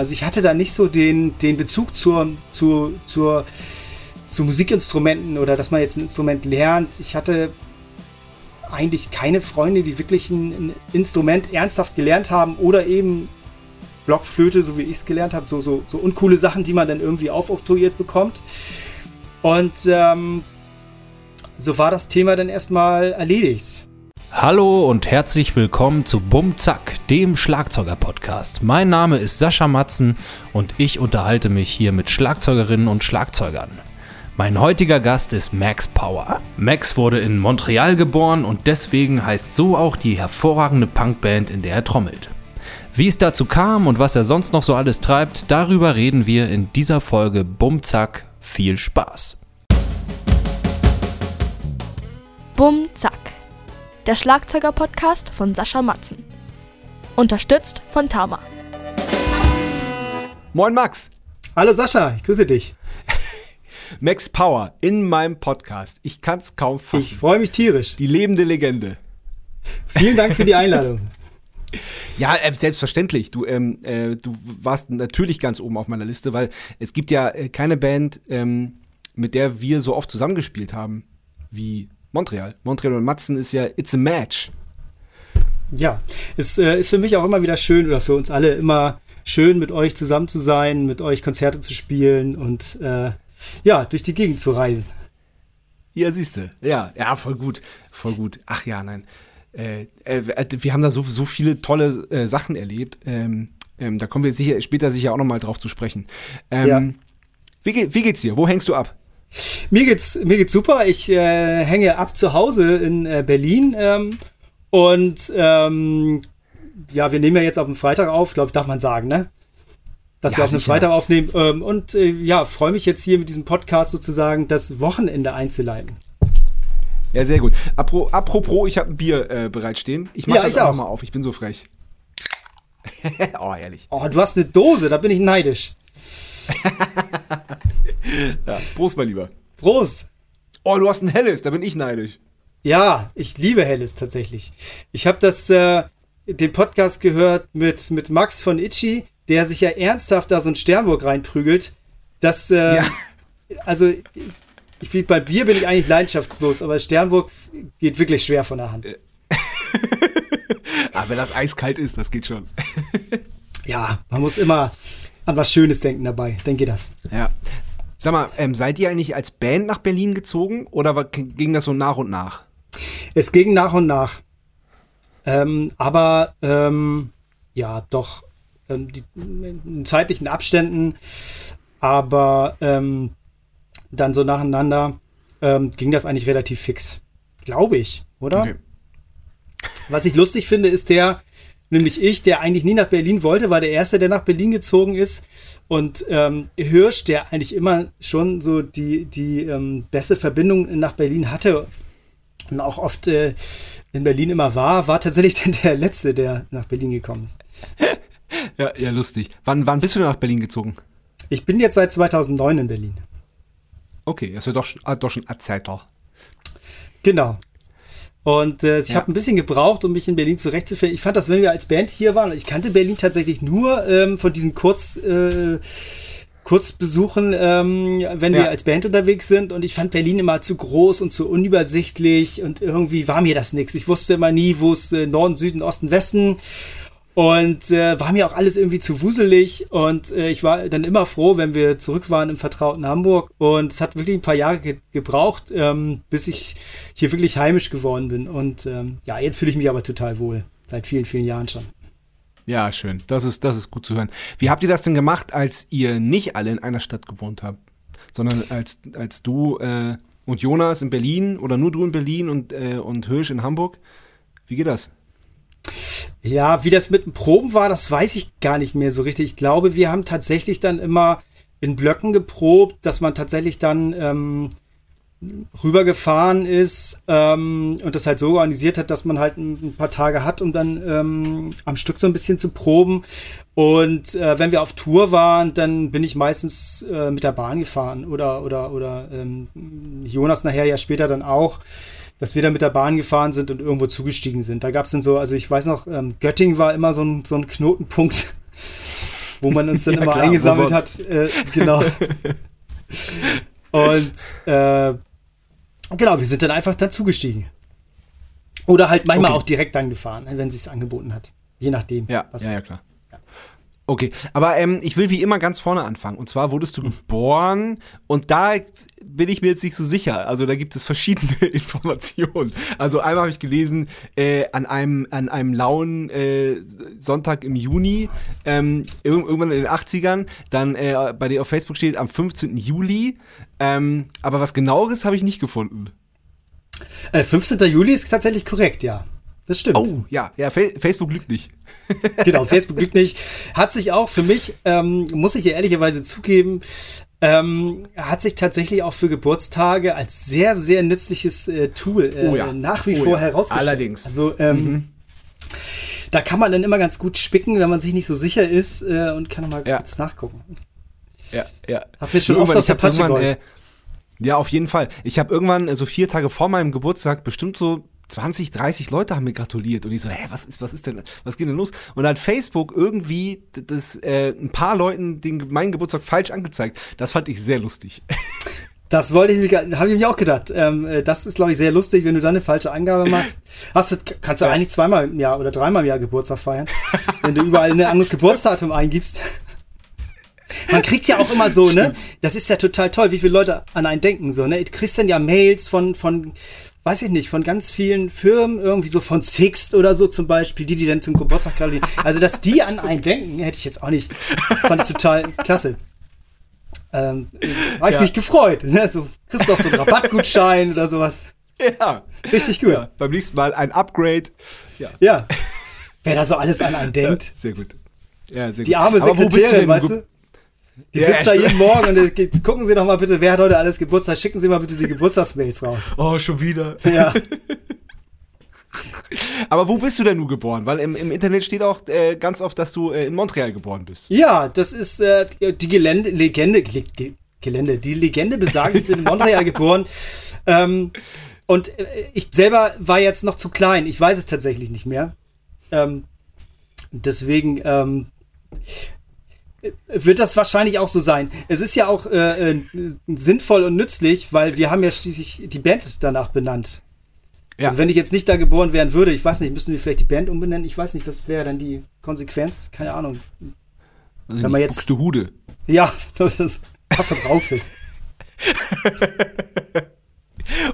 Also ich hatte da nicht so den, den Bezug zur, zur, zur, zu Musikinstrumenten oder dass man jetzt ein Instrument lernt. Ich hatte eigentlich keine Freunde, die wirklich ein, Instrument ernsthaft gelernt haben oder eben Blockflöte, so wie ich es gelernt habe, so, so, so uncoole Sachen, die man dann irgendwie aufoktroyiert bekommt. Und ähm, so war das Thema dann erstmal erledigt. Hallo und herzlich willkommen zu Bum Zack, dem Schlagzeuger-Podcast. Mein Name ist Sascha Matzen und ich unterhalte mich hier mit Schlagzeugerinnen und Schlagzeugern. Mein heutiger Gast ist Max Power. Max wurde in Montreal geboren und deswegen heißt so auch die hervorragende Punkband, in der er trommelt. Wie es dazu kam und was er sonst noch so alles treibt, darüber reden wir in dieser Folge Bumzack. Viel Spaß. Bumzack. Der Schlagzeuger-Podcast von Sascha Matzen. Unterstützt von Tama. Moin Max. Hallo Sascha, ich grüße dich. Max Power in meinem Podcast. Ich kann es kaum fassen. Ich freue mich tierisch. Die lebende Legende. Vielen Dank für die Einladung. Ja, äh, selbstverständlich. Du, ähm, äh, du warst natürlich ganz oben auf meiner Liste, weil es gibt ja äh, keine Band, ähm, mit der wir so oft zusammengespielt haben wie Montreal. Montreal und Matzen ist ja It's a Match. Ja, es äh, ist für mich auch immer wieder schön oder für uns alle immer schön, mit euch zusammen zu sein, mit euch Konzerte zu spielen und äh, ja, durch die Gegend zu reisen. Ja, siehst du. Ja, ja, voll gut. Voll gut. Ach ja, nein. Äh, äh, wir haben da so, so viele tolle äh, Sachen erlebt. Ähm, ähm, da kommen wir sicher, später sicher auch nochmal drauf zu sprechen. Ähm, ja. wie, wie, geht's dir? Wo hängst du ab? Mir geht's, mir geht's super. Ich äh, hänge ab zu Hause in äh, Berlin. Ähm, und ähm, ja, wir nehmen ja jetzt auf den Freitag auf, glaube ich, darf man sagen, ne? Dass ja, wir auf den Freitag aufnehmen. Ähm, und äh, ja, freue mich jetzt hier mit diesem Podcast sozusagen das Wochenende einzuleiten. Ja, sehr gut. Apro apropos, ich habe ein Bier äh, bereitstehen. Ich mache ja, das ich auch mal auf. Ich bin so frech. oh, ehrlich. Oh, du hast eine Dose, da bin ich neidisch. ja, Prost, mein Lieber. Prost. Oh, du hast ein helles, da bin ich neidisch. Ja, ich liebe helles tatsächlich. Ich habe das äh, den Podcast gehört mit mit Max von Itchy, der sich ja ernsthaft da so ein Sternburg reinprügelt. Das äh, ja. also ich, bei Bier bin ich eigentlich leidenschaftslos, aber Sternburg geht wirklich schwer von der Hand. aber wenn das eiskalt ist, das geht schon. ja, man muss immer an was Schönes denken dabei. Dann geht das. Ja. Sag mal, ähm, seid ihr eigentlich als Band nach Berlin gezogen oder ging das so nach und nach? Es ging nach und nach. Ähm, aber ähm, ja, doch ähm, die, in zeitlichen Abständen. Aber ähm, dann so nacheinander, ähm, ging das eigentlich relativ fix. Glaube ich, oder? Okay. Was ich lustig finde, ist der, nämlich ich, der eigentlich nie nach Berlin wollte, war der Erste, der nach Berlin gezogen ist. Und ähm, Hirsch, der eigentlich immer schon so die, die ähm, beste Verbindung nach Berlin hatte und auch oft äh, in Berlin immer war, war tatsächlich dann der Letzte, der nach Berlin gekommen ist. ja, ja, lustig. Wann, wann bist du nach Berlin gezogen? Ich bin jetzt seit 2009 in Berlin. Okay, also doch, ah, doch schon Erzähler. Genau. Und äh, ich ja. habe ein bisschen gebraucht, um mich in Berlin zurechtzufinden. Ich fand das, wenn wir als Band hier waren, ich kannte Berlin tatsächlich nur ähm, von diesen Kurz, äh, Kurzbesuchen, ähm, wenn ja. wir als Band unterwegs sind. Und ich fand Berlin immer zu groß und zu unübersichtlich und irgendwie war mir das nichts. Ich wusste immer nie, wo es äh, Norden, Süden, Osten, Westen. Und äh, war mir auch alles irgendwie zu wuselig. Und äh, ich war dann immer froh, wenn wir zurück waren im vertrauten Hamburg. Und es hat wirklich ein paar Jahre ge gebraucht, ähm, bis ich hier wirklich heimisch geworden bin. Und ähm, ja, jetzt fühle ich mich aber total wohl. Seit vielen, vielen Jahren schon. Ja, schön. Das ist, das ist gut zu hören. Wie habt ihr das denn gemacht, als ihr nicht alle in einer Stadt gewohnt habt? Sondern als, als du äh, und Jonas in Berlin oder nur du in Berlin und, äh, und Hirsch in Hamburg? Wie geht das? Ja, wie das mit den Proben war, das weiß ich gar nicht mehr so richtig. Ich glaube, wir haben tatsächlich dann immer in Blöcken geprobt, dass man tatsächlich dann ähm, rübergefahren ist ähm, und das halt so organisiert hat, dass man halt ein, paar Tage hat, um dann ähm, am Stück so ein bisschen zu proben. Und äh, wenn wir auf Tour waren, dann bin ich meistens äh, mit der Bahn gefahren oder oder oder ähm, Jonas nachher ja später dann auch dass wir da mit der Bahn gefahren sind und irgendwo zugestiegen sind. Da gab es dann so, also ich weiß noch, ähm, Göttingen war immer so ein, so ein Knotenpunkt. wo man uns dann Ja, immer klar, eingesammelt hat. Äh, genau. Und äh, genau, wir sind dann einfach dazugestiegen. Oder halt manchmal Okay. auch direkt dann gefahren, wenn es sich angeboten hat. Je nachdem. Ja, was- ja, ja, klar. Okay, aber ähm, ich will wie immer ganz vorne anfangen. Und zwar wurdest du geboren und da bin ich mir jetzt nicht so sicher. Also da gibt es verschiedene Informationen. Also einmal habe ich gelesen, äh, an, einem, an einem lauen äh, Sonntag im Juni, ähm, irg irgendwann in den 80ern, dann äh, bei dir auf Facebook steht am 15. Juli. Ähm, aber was genaueres habe ich nicht gefunden. Äh, 15. Juli ist tatsächlich korrekt, ja. Das stimmt. Oh, ja, ja, Fa Facebook lügt nicht. Genau, Facebook lügt nicht. Hat sich auch für mich, ähm, muss ich hier ehrlicherweise zugeben, ähm, hat sich tatsächlich auch für Geburtstage als sehr, sehr nützliches äh, Tool äh, Oh ja. nach wie Oh vor ja. herausgestellt. Allerdings. Also ähm, da kann man dann immer ganz gut spicken, wenn man sich nicht so sicher ist äh, und kann nochmal Ja. kurz nachgucken. Ja, ja. Hab mir schon oft aus der Patsche äh, Ja, auf jeden Fall. Ich habe irgendwann, äh, so vier Tage vor meinem Geburtstag, bestimmt so 20, 30 Leute haben mir gratuliert. Und ich so, hä, was ist, was ist denn, was geht denn los? Und dann hat Facebook irgendwie das, äh, ein paar Leuten den, meinen Geburtstag falsch angezeigt. Das fand ich sehr lustig. Das wollte ich mir, habe ich mir auch gedacht. Ähm, äh, das ist, glaube ich, sehr lustig, wenn du dann eine falsche Angabe machst. Hast du, kannst du Ja. eigentlich zweimal im Jahr oder dreimal im Jahr Geburtstag feiern, wenn du überall ein anderes Geburtsdatum eingibst. Man kriegt ja auch immer so, ne? Das ist ja total toll, wie viele Leute an einen denken, so, ne? Du kriegst dann ja Mails von, von, weiß ich nicht, von ganz vielen Firmen, irgendwie so von Sixt oder so zum Beispiel, die, die dann zum Geburtstag gratulieren. Also, dass die an einen denken, hätte ich jetzt auch nicht. Das fand ich total klasse. Ähm, habe ich Ja. mich gefreut. Ne? So, kriegst du auch so einen Rabattgutschein oder sowas. ja. Richtig gut. ja. Beim nächsten Mal ein Upgrade. Ja. Ja. Wer da so alles an einen denkt. Sehr gut. Ja, sehr Die gut. arme wo bist Sekretärin, weißt du? Die Ja, sitzt da jeden Morgen und geht- gucken Sie doch mal bitte, wer hat heute alles Geburtstag. Schicken Sie mal bitte die Geburtstagsmails raus. Oh, schon wieder. Ja. Aber wo bist du denn nun geboren? Weil im, im Internet steht auch äh, ganz oft, dass du äh, in Montreal geboren bist. Ja, das ist äh, die Gelände, Legende, Ge Ge Gelände, die Legende besagt, ich bin in Montreal geboren. Ähm, und äh, ich selber war jetzt noch zu klein. Ich weiß es tatsächlich nicht mehr. Ähm, deswegen ähm, äh, wird das wahrscheinlich auch so sein. Es ist ja auch äh, äh, sinnvoll und nützlich, weil wir haben ja schließlich die Band danach benannt. Ja. Also wenn ich jetzt nicht da geboren werden würde, ich weiß nicht, müssten wir vielleicht die Band umbenennen? Ich weiß nicht, was wäre dann die Konsequenz? Keine Ahnung. Also Wenn man jetzt- Buxtehude. Ja, das passt doch Rauxel.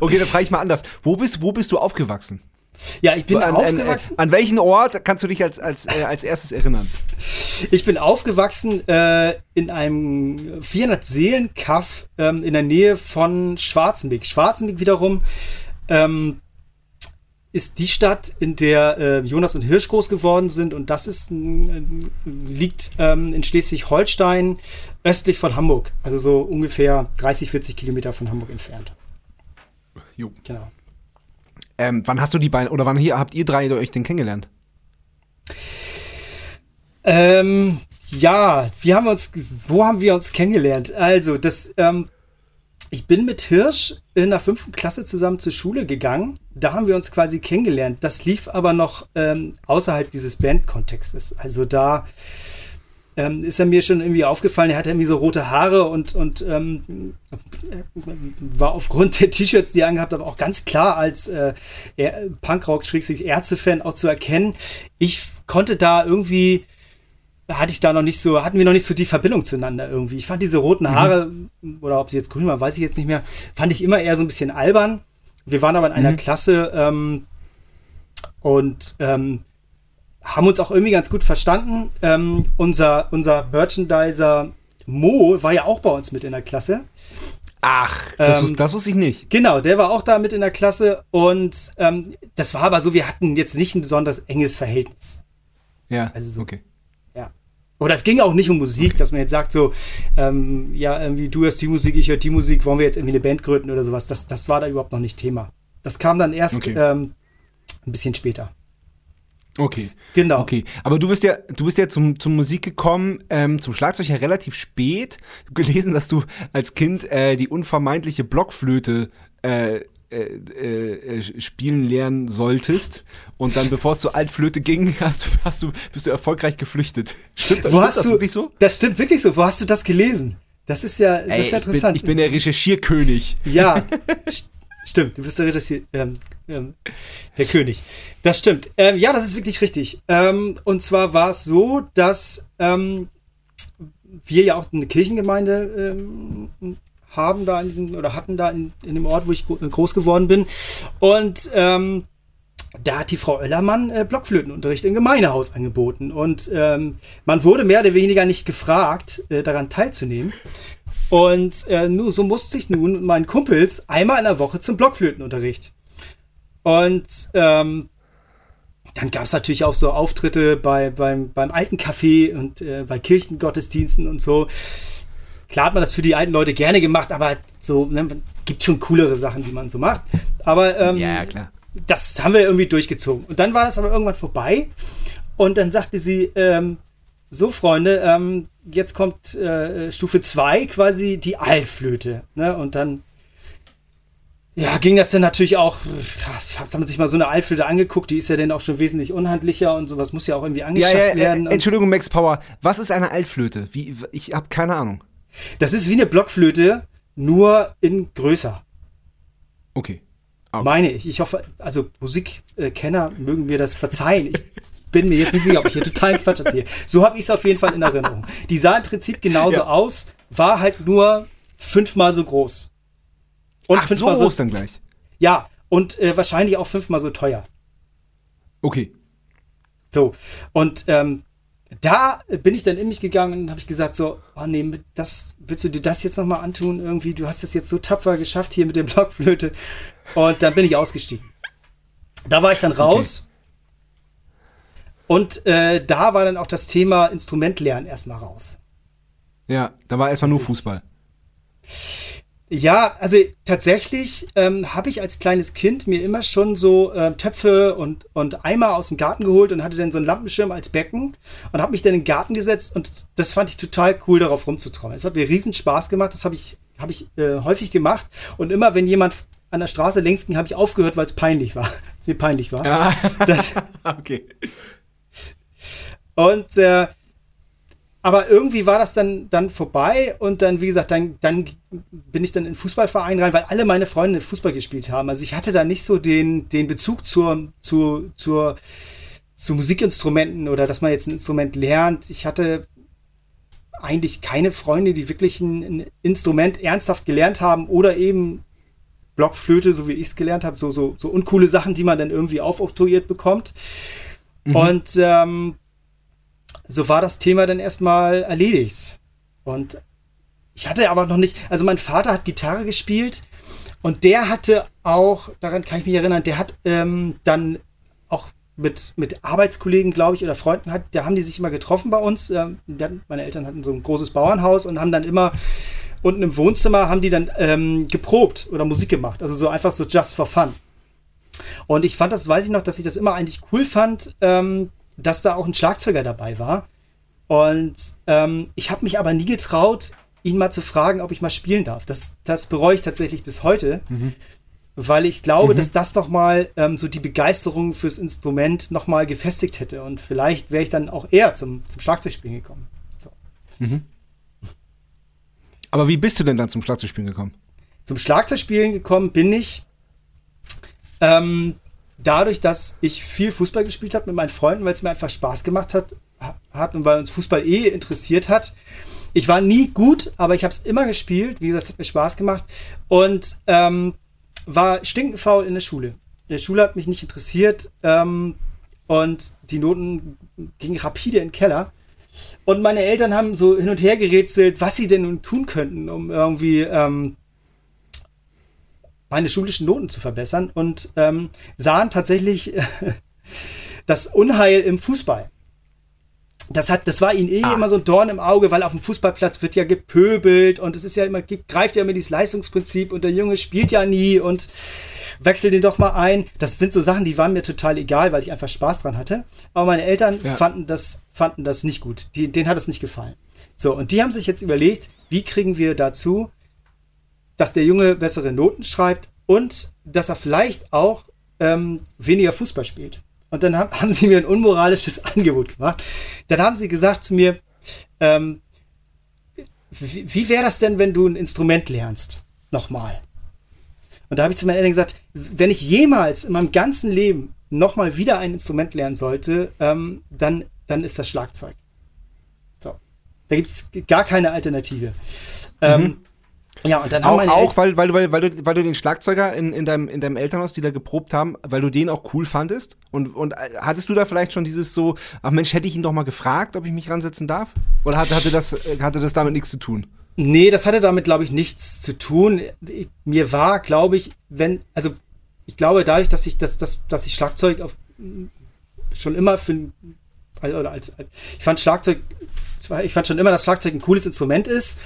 Okay, dann frage ich mal anders. Wo bist, wo bist du aufgewachsen? Ja, ich bin an, aufgewachsen. An, an welchen Ort kannst du dich als, als, äh, als erstes erinnern? Ich bin aufgewachsen äh, in einem 400 Seelen Kaff ähm, in der Nähe von Schwarzenbeck. Schwarzenbeck wiederum ähm, ist die Stadt, in der äh, Jonas und Hirsch groß geworden sind und das ist ein- äh, liegt ähm, in Schleswig-Holstein östlich von Hamburg, also so ungefähr 30, 40 Kilometer von Hamburg entfernt. Jo. Genau. Ähm, wann hast du die beiden, oder wann hier habt ihr drei euch denn kennengelernt? Ähm, ja, wir haben uns, wo haben wir uns kennengelernt? Also, das, ähm, ich bin mit Hirsch in der fünften Klasse zusammen zur Schule gegangen. Da haben wir uns quasi kennengelernt. Das lief aber noch ähm, außerhalb dieses Bandkontextes. Also da ähm, ist er mir schon irgendwie aufgefallen. Er hatte irgendwie so rote Haare und, und ähm, war aufgrund der T-Shirts, die er angehabt hat, auch ganz klar als äh, Punkrock-Ärzte-Fan auch zu erkennen. Ich konnte da irgendwie hatte ich da noch nicht so, hatten wir noch nicht so die Verbindung zueinander irgendwie. Ich fand diese roten Haare, oder ob sie jetzt grün waren, weiß ich jetzt nicht mehr, fand ich immer eher so ein bisschen albern. Wir waren aber in einer Klasse ähm, und ähm, haben uns auch irgendwie ganz gut verstanden. Ähm, unser, unser Merchandiser Mo war ja auch bei uns mit in der Klasse. Ach, das, Ähm, wus- das wusste ich nicht. Genau, der war auch da mit in der Klasse und ähm, das war aber so, wir hatten jetzt nicht ein besonders enges Verhältnis. Ja, also so- okay. Ja. Oder es ging auch nicht um Musik, dass man jetzt sagt, so, ähm, ja, irgendwie du hörst die Musik, ich höre die Musik, wollen wir jetzt irgendwie eine Band gründen oder sowas. Das, das war da überhaupt noch nicht Thema. Das kam dann erst Okay. ähm, ein bisschen später. Okay. Genau. Okay, aber du bist ja, du bist ja zum, zum Musik gekommen, ähm, zum Schlagzeug ja relativ spät. Ich habe gelesen, dass du als Kind äh, die unvermeidliche Blockflöte äh, äh, äh, spielen lernen solltest und dann, bevor es zur Altflöte ging, hast du, hast du, bist du erfolgreich geflüchtet. Stimmt, Wo stimmt hast das du, wirklich so? Das stimmt wirklich so. Wo hast du das gelesen? Das ist ja, das Ey, ist ja interessant. Ich bin, ich bin der Recherchierkönig. Ja, stimmt. Du bist der Recherchier, ähm, ähm, der König. Das stimmt. Ähm, ja, das ist wirklich richtig. Ähm, und zwar war es so, dass ähm, wir ja auch eine Kirchengemeinde ähm, haben da in diesem oder hatten da in, in dem Ort, wo ich groß geworden bin. Und da hat die Frau Oellermann äh, Blockflötenunterricht im Gemeindehaus angeboten. Und ähm, man wurde mehr oder weniger nicht gefragt, äh, daran teilzunehmen. Und äh, nur so musste ich nun mit meinen Kumpels einmal in der Woche zum Blockflötenunterricht. Und ähm, dann gab es natürlich auch so Auftritte bei, beim, beim alten Café und äh, bei Kirchengottesdiensten und so. Klar hat man das für die alten Leute gerne gemacht, aber so ne, gibt schon coolere Sachen, die man so macht. Aber ähm, ja, klar. das haben wir irgendwie durchgezogen. Und dann war das aber irgendwann vorbei. Und dann sagte sie, ähm, so Freunde, ähm, jetzt kommt äh, Stufe 2 quasi die Altflöte. Ne? Und dann ja, ging das dann natürlich auch, hat man sich mal so eine Altflöte angeguckt, die ist ja dann auch schon wesentlich unhandlicher und sowas muss ja auch irgendwie angeschafft ja, ja, werden. Äh, Entschuldigung, Max Power, was ist eine Altflöte? Wie, ich habe keine Ahnung. Das ist wie eine Blockflöte, nur in größer. Okay. okay. Meine ich. Ich hoffe, also Musikkenner mögen mir das verzeihen. Ich bin mir jetzt nicht sicher, ob ich hier total Quatsch erzähle. So habe ich es auf jeden Fall in Erinnerung. Die sah im Prinzip genauso ja. aus, war halt nur fünfmal so groß. Und Ach, fünfmal so groß dann gleich. Ja, und äh, wahrscheinlich auch fünfmal so teuer. Okay. So, und ähm, da bin ich dann in mich gegangen und habe ich gesagt so, oh nee, das, willst du dir das jetzt nochmal antun irgendwie? Du hast das jetzt so tapfer geschafft hier mit der Blockflöte. Und dann bin ich ausgestiegen. Da war ich dann raus. Und äh, da war dann auch das Thema Instrumentlernen erstmal raus. Ja, da war erstmal nur Fußball. Ja, also tatsächlich ähm, habe ich als kleines Kind mir immer schon so äh, Töpfe und, und Eimer aus dem Garten geholt und hatte dann so einen Lampenschirm als Becken und habe mich dann in den Garten gesetzt und das fand ich total cool, darauf rumzutrommeln. Es hat mir riesen Spaß gemacht, das habe ich, hab ich äh, häufig gemacht und immer wenn jemand an der Straße längs ging, habe ich aufgehört, weil es peinlich war. Es mir peinlich war. Ja. Das, okay. Und äh, aber irgendwie war das dann, dann vorbei und dann, wie gesagt, dann, dann bin ich dann in den Fußballverein rein, weil alle meine Freunde Fußball gespielt haben. Also ich hatte da nicht so den, den Bezug zur, zur, zur, zu Musikinstrumenten oder dass man jetzt ein Instrument lernt. Ich hatte eigentlich keine Freunde, die wirklich ein, ein Instrument ernsthaft gelernt haben oder eben Blockflöte, so wie ich es gelernt habe, so, so, so uncoole Sachen, die man dann irgendwie aufoktroyiert bekommt. Mhm. Und ähm, so war das Thema dann erstmal erledigt. Und ich hatte aber noch nicht, also mein Vater hat Gitarre gespielt und der hatte auch, daran kann ich mich erinnern, der hat ähm, dann auch mit, mit Arbeitskollegen, glaube ich, oder Freunden hat, da haben die sich immer getroffen bei uns. Ähm, hatten, meine Eltern hatten so ein großes Bauernhaus und haben dann immer unten im Wohnzimmer haben die dann ähm, geprobt oder Musik gemacht. Also so einfach so just for fun. Und ich fand das, weiß ich noch, dass ich das immer eigentlich cool fand, ähm, dass da auch ein Schlagzeuger dabei war. Und ähm, ich habe mich aber nie getraut, ihn mal zu fragen, ob ich mal spielen darf. Das, das bereue ich tatsächlich bis heute, mhm. weil ich glaube, mhm. dass das nochmal ähm, so die Begeisterung fürs Instrument nochmal gefestigt hätte. Und vielleicht wäre ich dann auch eher zum, zum Schlagzeugspielen gekommen. So. Mhm. Aber wie bist du denn dann zum Schlagzeugspielen gekommen? Zum Schlagzeugspielen gekommen bin ich ähm, dadurch, dass ich viel Fußball gespielt habe mit meinen Freunden, weil es mir einfach Spaß gemacht hat, hat und weil uns Fußball eh interessiert hat. Ich war nie gut, aber ich habe es immer gespielt. Wie gesagt, es hat mir Spaß gemacht und ähm, war stinkend faul in der Schule. Der Schule hat mich nicht interessiert ähm, und die Noten gingen rapide in den Keller. Und meine Eltern haben so hin und her gerätselt, was sie denn nun tun könnten, um irgendwie ähm, meine schulischen Noten zu verbessern und ähm, sahen tatsächlich das Unheil im Fußball. Das, hat, das war ihnen eh ah. immer so ein Dorn im Auge, weil auf dem Fußballplatz wird ja gepöbelt und es ist ja immer, greift ja immer dieses Leistungsprinzip und der Junge spielt ja nie und wechsel den doch mal ein. Das sind so Sachen, die waren mir total egal, weil ich einfach Spaß dran hatte. Aber meine Eltern ja. fanden, das, fanden das nicht gut. Die, denen hat es nicht gefallen. So, und die haben sich jetzt überlegt, wie kriegen wir dazu, dass der Junge bessere Noten schreibt, und dass er vielleicht auch ähm, weniger Fußball spielt. Und dann haben, haben sie mir ein unmoralisches Angebot gemacht. Dann haben sie gesagt zu mir, ähm, wie, wie wäre das denn, wenn du ein Instrument lernst? Nochmal. Und da habe ich zu meinen Eltern gesagt, wenn ich jemals in meinem ganzen Leben nochmal wieder ein Instrument lernen sollte, ähm, dann, dann ist das Schlagzeug. So. Da gibt es gar keine Alternative. Ähm, Mhm. Ja, und dann haben Auch, meine auch weil, weil, weil, weil, du, weil du den Schlagzeuger in, in, deinem, in deinem Elternhaus, die da geprobt haben, weil du den auch cool fandest? Und, und äh, hattest du da vielleicht schon dieses so, ach Mensch, hätte ich ihn doch mal gefragt, ob ich mich ransetzen darf? Oder hatte, hatte, das, äh, hatte das damit nichts zu tun? Nee, das hatte damit, glaube ich, nichts zu tun. Mir war, glaube ich, wenn, also ich glaube, dadurch, dass ich das, das, dass ich Schlagzeug auf, schon immer für oder als, ich fand Schlagzeug, ich fand schon immer, dass Schlagzeug ein cooles Instrument ist.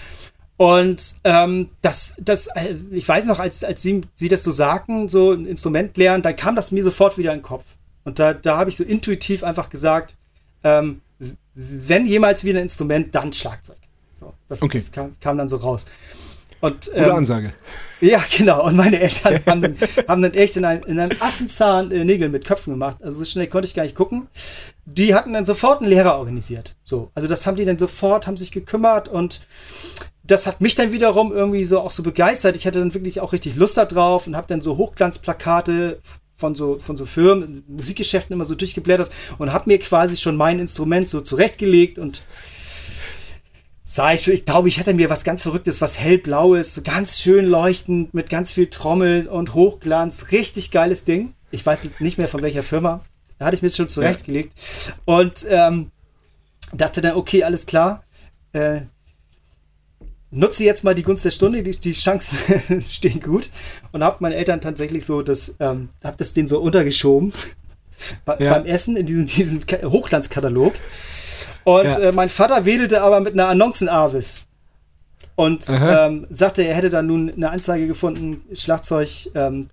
Und ähm, das, das, äh, ich weiß noch, als, als sie, sie das so sagten, so ein Instrument lernen, dann kam das mir sofort wieder in den Kopf. Und da, da habe ich so intuitiv einfach gesagt, ähm, wenn jemals wieder ein Instrument, dann Schlagzeug. So, das, Okay. das kam, kam dann so raus. Und, Gute ähm, Ansage. ja, genau. Und meine Eltern haben dann, haben dann echt in einem, in einem Affenzahn äh, Nägel mit Köpfen gemacht. Also so schnell konnte ich gar nicht gucken. Die hatten dann sofort einen Lehrer organisiert. So, also das haben die dann sofort, haben sich gekümmert und das hat mich dann wiederum irgendwie so auch so begeistert. Ich hatte dann wirklich auch richtig Lust da drauf und habe dann so Hochglanzplakate von so von so Firmen, Musikgeschäften immer so durchgeblättert und habe mir quasi schon mein Instrument so zurechtgelegt und sah ich, ich glaube, ich hätte mir was ganz Verrücktes, was hellblaues, so ganz schön leuchtend, mit ganz viel Trommeln und Hochglanz. Richtig geiles Ding. Ich weiß nicht mehr von welcher Firma. Da hatte ich mir schon zurechtgelegt. Und ähm, dachte dann, okay, alles klar. Äh, nutze jetzt mal die Gunst der Stunde, die, die Chancen stehen gut. Und habe meinen Eltern tatsächlich so das, ähm, habe das denen so untergeschoben. Bei, Ja. Beim Essen in diesen, diesen Ka- Hochglanzkatalog. Und Ja. äh, mein Vater wedelte aber mit einer Annoncenavis. Und Aha. ähm, sagte, er hätte dann nun eine Anzeige gefunden, Schlagzeug ähm,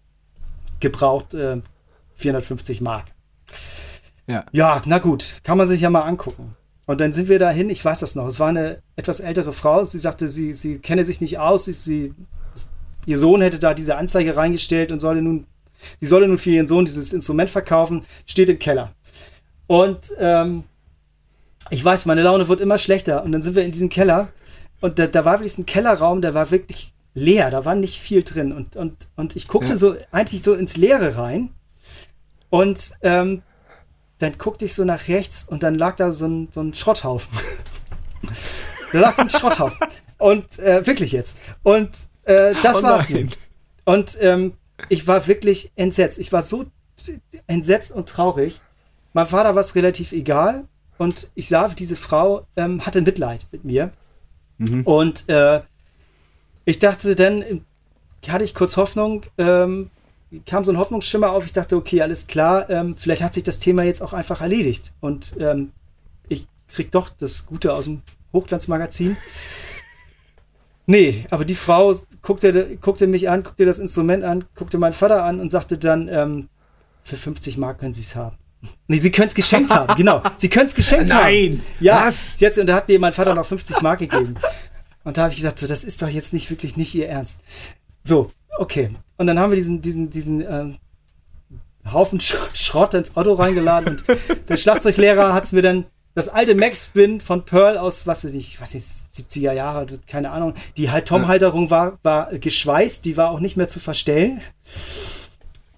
gebraucht, äh, 450 Mark. Ja. Ja, na gut, kann man sich ja mal angucken. Und dann sind wir dahin, ich weiß das noch, es war eine etwas ältere Frau, sie sagte, sie, sie kenne sich nicht aus, sie, sie, ihr Sohn hätte da diese Anzeige reingestellt und solle nun, sie solle nun für ihren Sohn dieses Instrument verkaufen, steht im Keller. Und ähm, ich weiß, meine Laune wird immer schlechter. Und dann sind wir in diesem Keller und da, da war wirklich ein Kellerraum, der war wirklich leer, da war nicht viel drin. Und, und, und ich guckte Ja. so eigentlich so ins Leere rein und ähm, dann guckte ich so nach rechts und dann lag da so ein, so ein Schrotthaufen. da lag ein Schrotthaufen. Und äh, wirklich jetzt. Und äh, das Oh war's. nun. Und ähm, ich war wirklich entsetzt. Ich war so entsetzt und traurig. Mein Vater war es relativ egal. Und ich sah, diese Frau ähm, hatte Mitleid mit mir. Und äh, ich dachte dann, hatte ich kurz Hoffnung, ähm, kam so ein Hoffnungsschimmer auf. Ich dachte, okay, alles klar, ähm, vielleicht hat sich das Thema jetzt auch einfach erledigt. Und ähm, ich krieg doch das Gute aus dem Hochglanzmagazin. Nee, aber die Frau guckte, guckte mich an, guckte das Instrument an, guckte meinen Vater an und sagte dann, ähm, für 50 Mark können Sie es haben. Nee, Sie können es geschenkt haben, genau. Sie können es geschenkt haben. Nein, Ja, was? Jetzt, und da hat mir mein Vater noch 50 Mark gegeben. Und da habe ich gesagt, so, das ist doch jetzt nicht wirklich nicht Ihr Ernst. So, okay. Und dann haben wir diesen, diesen, diesen ähm, Haufen Sch Schrott ins Auto reingeladen und der Schlagzeuglehrer hat es mir dann das alte Max-Spin von Pearl aus, was weiß ich, was ist, 70er Jahre, keine Ahnung. Die halt Tom-Halterung war, war geschweißt, die war auch nicht mehr zu verstellen.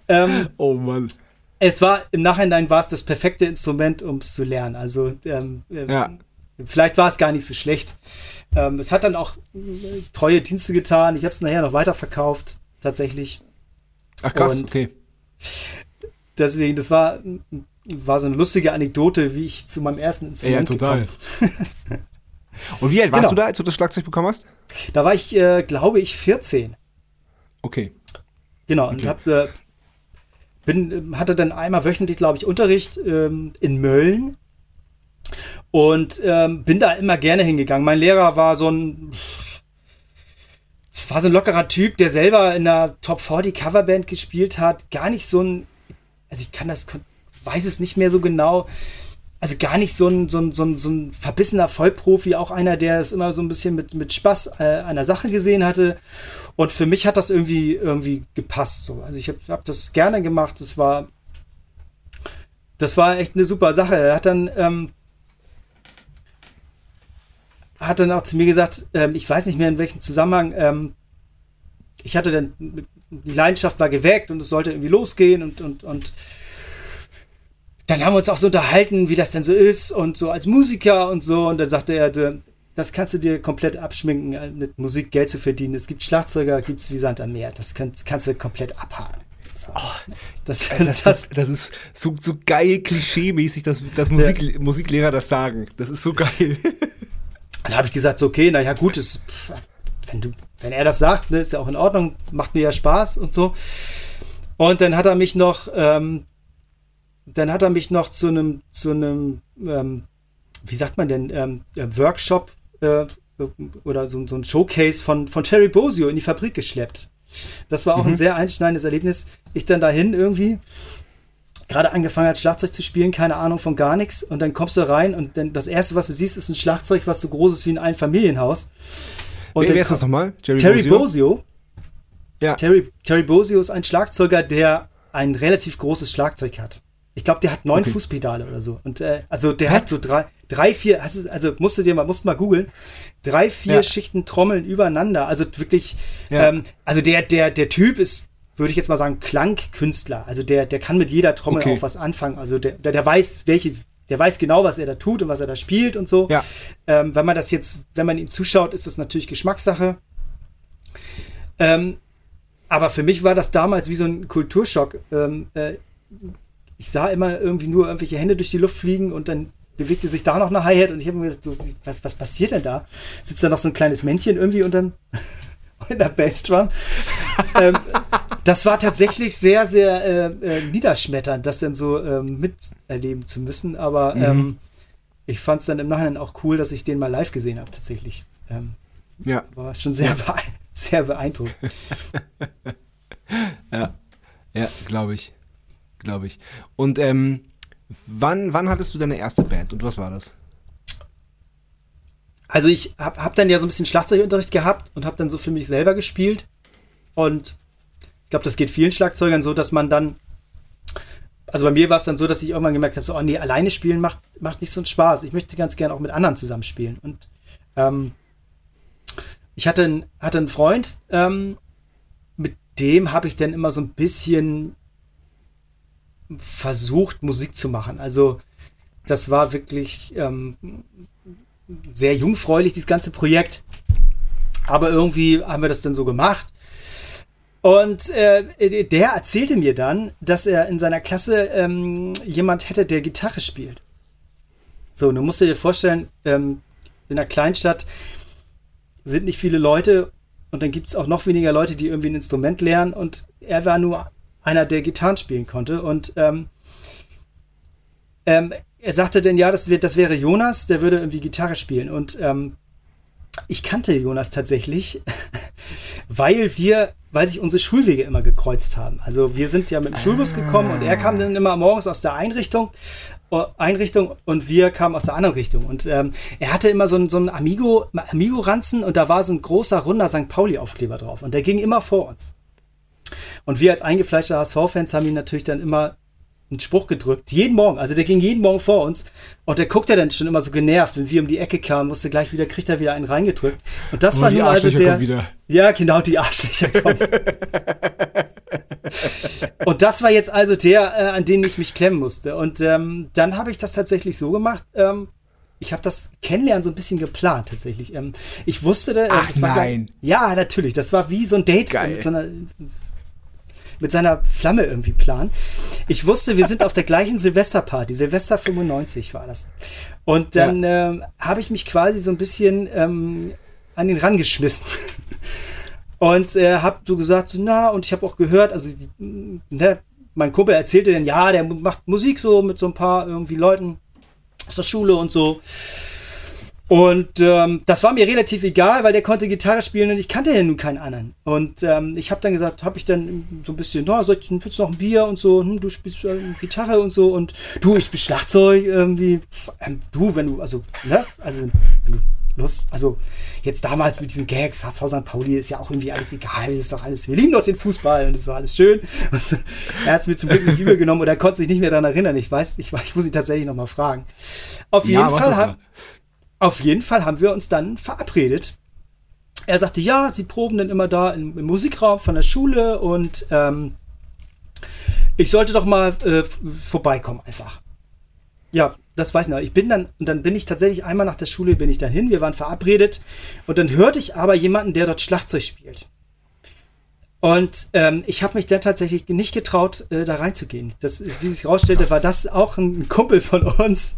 Ähm, Oh Mann. es war, im Nachhinein war es das perfekte Instrument, um es zu lernen. Also, ähm, ähm, Ja. vielleicht war es gar nicht so schlecht. Ähm, es hat dann auch äh, treue Dienste getan. Ich habe es nachher noch weiterverkauft, tatsächlich. Ach krass, Und- okay. Deswegen, das war, war so eine lustige Anekdote, wie ich zu meinem ersten Ja, Instrument total. gekommen Und wie alt warst Genau. du da, als du das Schlagzeug bekommen hast? Da war ich, äh, glaube ich, 14. Okay. Genau, und Okay. hab, äh, bin, hatte dann einmal wöchentlich, glaube ich, Unterricht ähm, in Mölln und ähm, bin da immer gerne hingegangen. Mein Lehrer war so ein war so ein lockerer Typ, der selber in einer Top 40 Coverband gespielt hat. Gar nicht so ein, also ich kann das, weiß es nicht mehr so genau. also gar nicht so ein, so ein, so ein, so ein verbissener Vollprofi, auch einer, der es immer so ein bisschen mit, mit Spaß äh, einer Sache gesehen hatte. Und für mich hat das irgendwie, irgendwie gepasst. So. Also ich habe hab das gerne gemacht. Das war, das war echt eine super Sache. Er hat dann, ähm, hat dann auch zu mir gesagt, ähm, ich weiß nicht mehr in welchem Zusammenhang, ähm, ich hatte dann, die Leidenschaft war geweckt und es sollte irgendwie losgehen und, und, und dann haben wir uns auch so unterhalten, wie das denn so ist und so als Musiker und so. Und dann sagte er, das kannst du dir komplett abschminken, mit Musik Geld zu verdienen. Es gibt Schlagzeuger, gibt es wie Sand am Meer. Das kannst, kannst du komplett abhaken. So. Oh, das, das, das, ist, das ist so, so geil klischee-mäßig, dass, dass Musik, ja. Musiklehrer das sagen. Das ist so geil. Dann habe ich gesagt, so, okay, naja, gut, ist, wenn, du, wenn er das sagt, ne, ist ja auch in Ordnung, macht mir ja Spaß und so. Und dann hat er mich noch ähm, dann hat er mich noch zu einem, zu einem, ähm, wie sagt man denn, ähm, äh, Workshop äh, oder so, so ein Showcase von, von Terry Bosio in die Fabrik geschleppt. Das war auch mhm. ein sehr einschneidendes Erlebnis. Ich dann dahin irgendwie, gerade angefangen hat, Schlagzeug zu spielen, keine Ahnung von gar nichts. Und dann kommst du rein und dann das erste, was du siehst, ist ein Schlagzeug, was so groß ist wie ein Einfamilienhaus. Und wer, wer ist das nochmal? Terry Bosio? Bosio. Ja. Terry, Terry Bosio ist ein Schlagzeuger, der ein relativ großes Schlagzeug hat. Ich glaube, der hat neun okay. Fußpedale oder so. Und äh, also der hat, hat so drei, drei, vier, also musst du dir mal, musst mal googeln, drei, vier ja. Schichten Trommeln übereinander. Also wirklich, ja. ähm, also der, der, der Typ ist, würde ich jetzt mal sagen, Klangkünstler. Also der, der kann mit jeder Trommel okay. auch was anfangen. Also der, der, der weiß, welche, der weiß genau, was er da tut und was er da spielt und so. Ja. Ähm, wenn man das jetzt, wenn man ihm zuschaut, ist das natürlich Geschmackssache. Ähm, aber für mich war das damals wie so ein Kulturschock. Ähm, äh, ich sah immer irgendwie nur irgendwelche Hände durch die Luft fliegen und dann bewegte sich da noch eine Hi-Hat und ich habe mir gedacht, so, was, passiert denn da? Sitzt da noch so ein kleines Männchen irgendwie unter der Bassdrum? ähm, das war tatsächlich sehr, sehr äh, äh, niederschmetternd, das dann so ähm, miterleben zu müssen. Aber mhm. ähm, ich fand es dann im Nachhinein auch cool, dass ich den mal live gesehen habe, tatsächlich. Ähm, ja. War schon sehr, ja. sehr beeindruckend. ja, ja, glaube ich glaube ich. Und ähm, wann, wann hattest du deine erste Band und was war das? Also ich habe hab dann ja so ein bisschen Schlagzeugunterricht gehabt und habe dann so für mich selber gespielt. Und ich glaube, das geht vielen Schlagzeugern so, dass man dann, also bei mir war es dann so, dass ich irgendwann gemerkt habe, so, oh nee, alleine spielen macht, macht nicht so einen Spaß. Ich möchte ganz gerne auch mit anderen zusammenspielen. Und ähm, ich hatte, einen, hatte einen Freund, ähm, mit dem habe ich dann immer so ein bisschen versucht, Musik zu machen. Also das war wirklich ähm, sehr jungfräulich, dieses ganze Projekt. Aber irgendwie haben wir das dann so gemacht. Und äh, der erzählte mir dann, dass er in seiner Klasse ähm, jemand hätte, der Gitarre spielt. So, nun musst du dir vorstellen, ähm, in einer Kleinstadt sind nicht viele Leute und dann gibt es auch noch weniger Leute, die irgendwie ein Instrument lernen. Und er war nur einer, der Gitarren spielen konnte. Und ähm, ähm, er sagte denn, ja, das, wird, das wäre Jonas, der würde irgendwie Gitarre spielen. Und ähm, ich kannte Jonas tatsächlich, weil wir, weil sich unsere Schulwege immer gekreuzt haben. Also wir sind ja mit dem Schulbus gekommen und er kam dann immer morgens aus der Einrichtung, äh, Einrichtung und wir kamen aus der anderen Richtung. Und ähm, er hatte immer so einen, so einen Amigo, Amigo-Ranzen und da war so ein großer, runder St. Pauli-Aufkleber drauf. Und der ging immer vor uns. Und wir als eingefleischte HSV-Fans haben ihn natürlich dann immer einen Spruch gedrückt. Jeden Morgen. Also der ging jeden Morgen vor uns. Und der guckt ja dann schon immer so genervt, wenn wir um die Ecke kamen, musste gleich wieder, kriegt er wieder einen reingedrückt. Und das oh, war nun also der. Wieder. Ja, genau, die Arschlöcher kommen. und das war jetzt also der, äh, an den ich mich klemmen musste. Und ähm, dann habe ich das tatsächlich so gemacht. Ähm, ich habe das Kennenlernen so ein bisschen geplant tatsächlich. Ähm, ich wusste, äh, Ach, das war nein. ja natürlich. Das war wie so ein Date Geil. mit so einer mit seiner Flamme irgendwie planen. Ich wusste, wir sind auf der gleichen Silvesterparty. Silvester 95 war das. Und dann ja. ähm, habe ich mich quasi so ein bisschen ähm, an den rangeschmissen. Und äh, habe so gesagt, so, na, und ich habe auch gehört, also ne, mein Kumpel erzählte dann, ja, der macht Musik so mit so ein paar irgendwie Leuten aus der Schule und so. Und ähm, das war mir relativ egal, weil der konnte Gitarre spielen und ich kannte ja nun keinen anderen. Und ähm, ich habe dann gesagt, habe ich dann so ein bisschen, na, soll ich, willst du noch ein Bier und so, hm, du spielst äh, Gitarre und so und du, ich spiele Schlagzeug irgendwie. Ähm, du, wenn du, also, ne, also, wenn du Lust, also jetzt damals mit diesen Gags, HSV St. Pauli ist ja auch irgendwie alles egal, ist doch alles, wir lieben doch den Fußball und das war alles schön. er hat es mir zum Glück nicht übergenommen oder konnte sich nicht mehr daran erinnern. Ich weiß, ich, ich muss ihn tatsächlich nochmal fragen. Auf jeden ja, Fall haben auf jeden Fall haben wir uns dann verabredet. Er sagte, ja, sie proben dann immer da im, im Musikraum von der Schule und ähm, ich sollte doch mal äh, vorbeikommen einfach. Ja, das weiß ich noch. Ich bin dann, und dann bin ich tatsächlich einmal nach der Schule, bin ich dann hin, wir waren verabredet und dann hörte ich aber jemanden, der dort Schlagzeug spielt. Und ähm, ich habe mich da tatsächlich nicht getraut, äh, da reinzugehen. Das, wie sich herausstellte, war das auch ein Kumpel von uns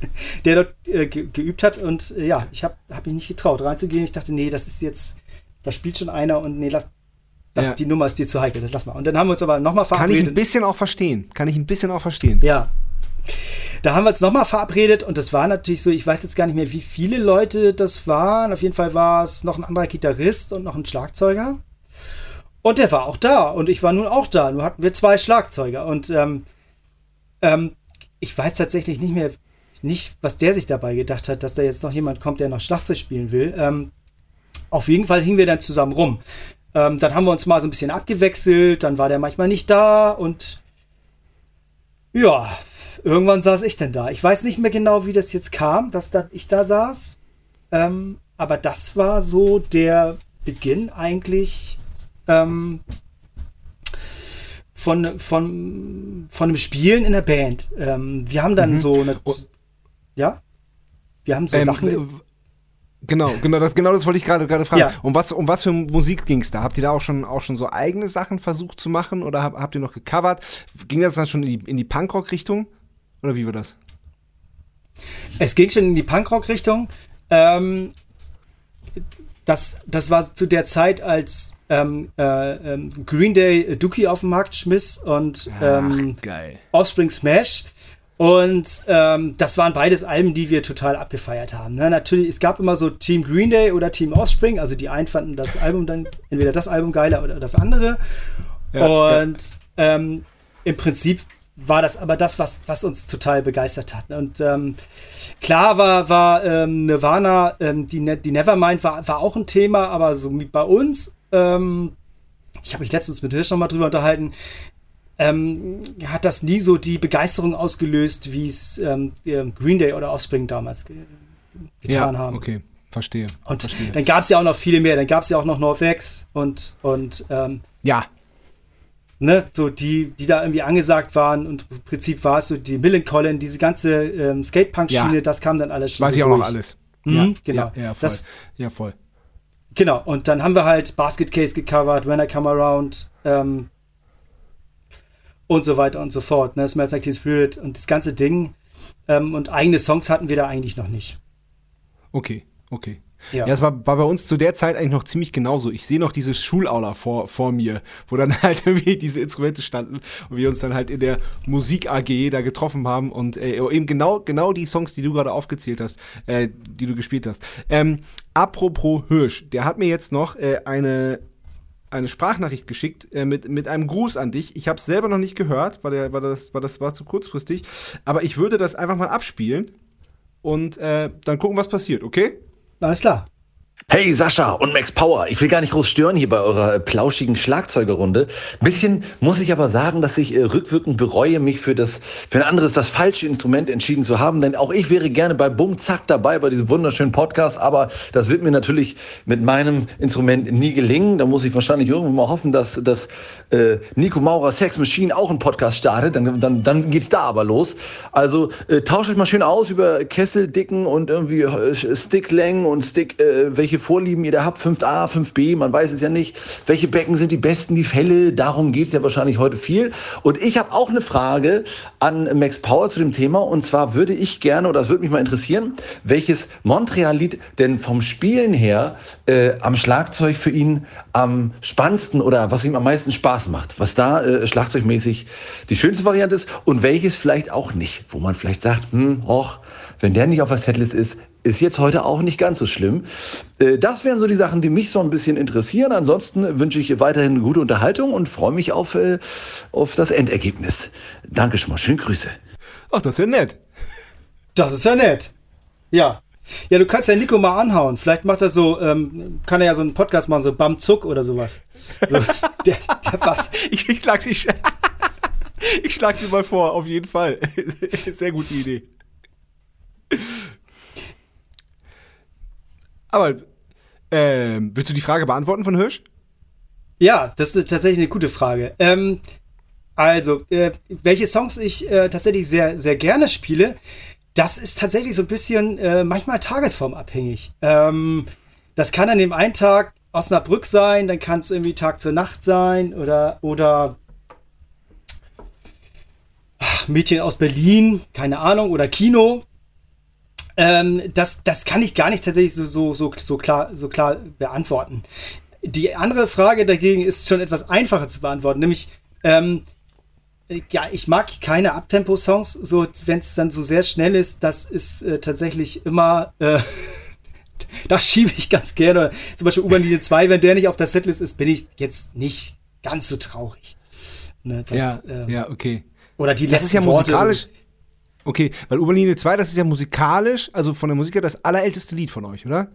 der dort äh, ge geübt hat. Und äh, ja, ich habe hab mich nicht getraut, reinzugehen. Ich dachte, nee, das ist jetzt, da spielt schon einer und nee, lass, das, ja. die Nummer ist dir zu heikel, das lass mal. Und dann haben wir uns aber nochmal verabredet. Kann ich ein bisschen auch verstehen. Kann ich ein bisschen auch verstehen. Ja. Da haben wir uns nochmal verabredet und das war natürlich so, ich weiß jetzt gar nicht mehr, wie viele Leute das waren. Auf jeden Fall war es noch ein anderer Gitarrist und noch ein Schlagzeuger. Und der war auch da und ich war nun auch da. Nur hatten wir zwei Schlagzeuger und ähm, ähm, ich weiß tatsächlich nicht mehr, nicht, was der sich dabei gedacht hat, dass da jetzt noch jemand kommt, der noch Schlagzeug spielen will. Ähm, auf jeden Fall hingen wir dann zusammen rum. Ähm, dann haben wir uns mal so ein bisschen abgewechselt, dann war der manchmal nicht da und ja, irgendwann saß ich dann da. Ich weiß nicht mehr genau, wie das jetzt kam, dass da, ich da saß. Ähm, aber das war so der Beginn eigentlich ähm, von, von, von einem Spielen in der Band. Ähm, wir haben dann mhm. so eine, ja? Wir haben so ähm, Sachen. Genau, genau das, genau das wollte ich gerade gerade fragen. Ja. Um, was, um was für Musik ging es da? Habt ihr da auch schon, auch schon so eigene Sachen versucht zu machen oder hab, habt ihr noch gecovert? Ging das dann schon in die, in die Punkrock-Richtung? Oder wie war das? Es ging schon in die Punkrock-Richtung. Ähm, das, das war zu der Zeit, als ähm, äh, ähm, Green Day Dookie auf den Markt schmiss und ähm, Ach, Offspring Smash. Und ähm, das waren beides Alben, die wir total abgefeiert haben. Ne? Natürlich, es gab immer so Team Green Day oder Team Offspring. Also die einen fanden das Album dann entweder das Album geiler oder das andere. Ja, und ja. Ähm, im Prinzip war das aber das, was, was uns total begeistert hat. Ne? Und ähm, klar war, war ähm, Nirvana, ähm, die, ne-, die Nevermind war, war auch ein Thema, aber so wie bei uns, ähm, ich habe mich letztens mit Hirsch noch mal drüber unterhalten, ähm, hat das nie so die Begeisterung ausgelöst, wie es ähm, Green Day oder Offspring damals ge getan ja, haben. Okay, verstehe. Und verstehe. dann gab es ja auch noch viele mehr. Dann gab es ja auch noch Norvex und und ähm, ja. Ne, so die, die da irgendwie angesagt waren und im Prinzip war es so die Millencolin, diese ganze ähm, Skatepunk-Schiene, ja. das kam dann alles schon. Weiß so ich auch durch. noch alles. Mhm, ja, genau. Ja, ja, voll. Das, ja, voll. Genau, und dann haben wir halt Basket Case gecovert, When I Come Around, ähm, und so weiter und so fort. Ne? Smells Like Teen Spirit und das ganze Ding. Ähm, und eigene Songs hatten wir da eigentlich noch nicht. Okay, okay. Ja, ja es war, war bei uns zu der Zeit eigentlich noch ziemlich genauso. Ich sehe noch diese Schulaula vor, vor mir, wo dann halt irgendwie diese Instrumente standen und wir uns dann halt in der Musik AG da getroffen haben und äh, eben genau, genau die Songs, die du gerade aufgezählt hast, äh, die du gespielt hast. Ähm, apropos Hirsch, der hat mir jetzt noch äh, eine eine Sprachnachricht geschickt äh, mit, mit einem Gruß an dich. Ich habe es selber noch nicht gehört, weil, der, weil, das, weil das war zu kurzfristig. Aber ich würde das einfach mal abspielen und äh, dann gucken, was passiert, okay? Alles klar. Hey Sascha und Max Power, ich will gar nicht groß stören hier bei eurer äh, plauschigen Schlagzeugerrunde. Bisschen muss ich aber sagen, dass ich äh, rückwirkend bereue, mich für das für ein anderes, das falsche Instrument entschieden zu haben, denn auch ich wäre gerne bei Bum Zack dabei bei diesem wunderschönen Podcast, aber das wird mir natürlich mit meinem Instrument nie gelingen. Da muss ich wahrscheinlich irgendwann mal hoffen, dass dass äh, Nico Maurer Sex Machine auch einen Podcast startet, dann dann dann geht's da aber los. Also äh, tauscht euch mal schön aus über Kesseldicken und irgendwie äh, Sticklängen und Stick äh, welche welche Vorlieben ihr da habt, 5a, 5b, man weiß es ja nicht. Welche Becken sind die besten, die Fälle? Darum geht es ja wahrscheinlich heute viel. Und ich habe auch eine Frage an Max Power zu dem Thema. Und zwar würde ich gerne, oder das würde mich mal interessieren, welches Montreal-Lied denn vom Spielen her äh, am Schlagzeug für ihn am spannendsten oder was ihm am meisten Spaß macht. Was da äh, schlagzeugmäßig die schönste Variante ist und welches vielleicht auch nicht. Wo man vielleicht sagt, hm, och, wenn der nicht auf der Setlist ist, ist jetzt heute auch nicht ganz so schlimm. Äh, das wären so die Sachen, die mich so ein bisschen interessieren. Ansonsten wünsche ich weiterhin gute Unterhaltung und freue mich auf, äh, auf das Endergebnis. Danke schon mal. Schöne Grüße. Ach, das ist ja nett. Das ist ja nett. Ja. Ja, du kannst ja Nico mal anhauen. Vielleicht macht er so, ähm, kann er ja so einen Podcast machen, so Bam Zuck oder sowas. So, der, der Bass. Ich, ich schlag's, ich, ich schlag sie mal vor, auf jeden Fall. Sehr gute Idee. Aber, ähm, willst du die Frage beantworten von Hirsch? Ja, das ist tatsächlich eine gute Frage. Ähm, also, äh, welche Songs ich äh, tatsächlich sehr, sehr gerne spiele, das ist tatsächlich so ein bisschen äh, manchmal tagesformabhängig. Ähm, das kann an dem einen Tag Osnabrück sein, dann kann es irgendwie Tag zur Nacht sein oder, oder ach, Mädchen aus Berlin, keine Ahnung, oder Kino. Ähm, das, das kann ich gar nicht tatsächlich so, so, so, so, klar, so klar beantworten. Die andere Frage dagegen ist schon etwas einfacher zu beantworten, nämlich, ähm, ja, ich mag keine Abtempo-Songs, so wenn es dann so sehr schnell ist, das ist äh, tatsächlich immer, äh, da schiebe ich ganz gerne. Zum Beispiel U-Bahn-Linie 2, wenn der nicht auf der Setlist ist, bin ich jetzt nicht ganz so traurig. Ne, das, ja, ähm, ja, okay. Oder die das ist ja musikalisch. Worte, Okay, weil Oberlinie 2, das ist ja musikalisch, also von der Musik her das allerälteste Lied von euch, oder?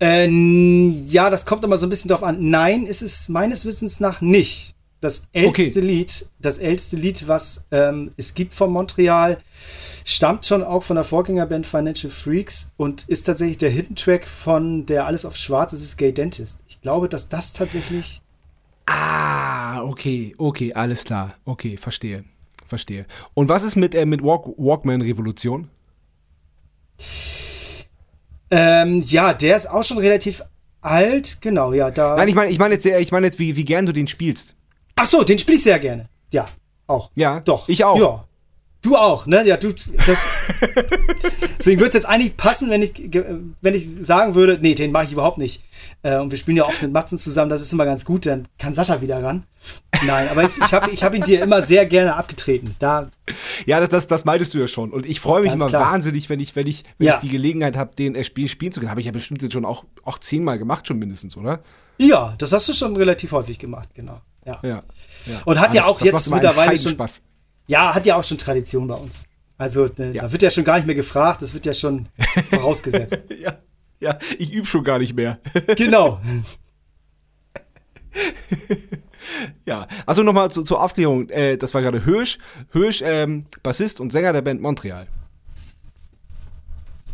Äh, ja, das kommt immer so ein bisschen drauf an. Nein, ist es meines Wissens nach nicht. Das älteste okay. Lied, das älteste Lied, was ähm, es gibt von Montreal, stammt schon auch von der Vorgängerband Financial Freaks und ist tatsächlich der Hidden Track von der Alles auf Schwarz, das ist Gay Dentist. Ich glaube, dass das tatsächlich. Ah, okay, okay, alles klar. Okay, verstehe verstehe. Und was ist mit, äh, mit Walk Walkman-Revolution? Ähm, ja, der ist auch schon relativ alt, genau, ja, da. Nein, ich meine, ich meine jetzt, ich meine jetzt, wie, wie gern du den spielst. Ach so, den spiele ich sehr gerne. Ja, auch. Ja, doch. Ich auch. Ja. Du auch, ne? Ja, du, das. deswegen würde es jetzt eigentlich passen, wenn ich, wenn ich sagen würde, nee, den mache ich überhaupt nicht. Äh, und wir spielen ja oft mit Matzen zusammen, das ist immer ganz gut, dann kann Sascha wieder ran. Nein, aber ich, ich habe ich hab ihn dir immer sehr gerne abgetreten. Da ja, das, das, das meintest du ja schon. Und ich freue mich immer klar. wahnsinnig, wenn ich, wenn ich, wenn ja. ich die Gelegenheit habe, den äh, Spiel spielen zu können. Habe ich ja bestimmt jetzt schon auch, auch zehnmal gemacht, schon mindestens, oder? Ja, das hast du schon relativ häufig gemacht, genau. Ja. ja, ja. Und hat ja auch jetzt mittlerweile schon. Spaß. Ja, hat ja auch schon Tradition bei uns. Also ne, da wird ja schon gar nicht mehr gefragt, das wird ja schon vorausgesetzt. ja. Ja, ich übe schon gar nicht mehr. genau. ja, also nochmal zu, zur Aufklärung. Äh, das war gerade Hirsch. Hirsch, ähm, Bassist und Sänger der Band Montreal.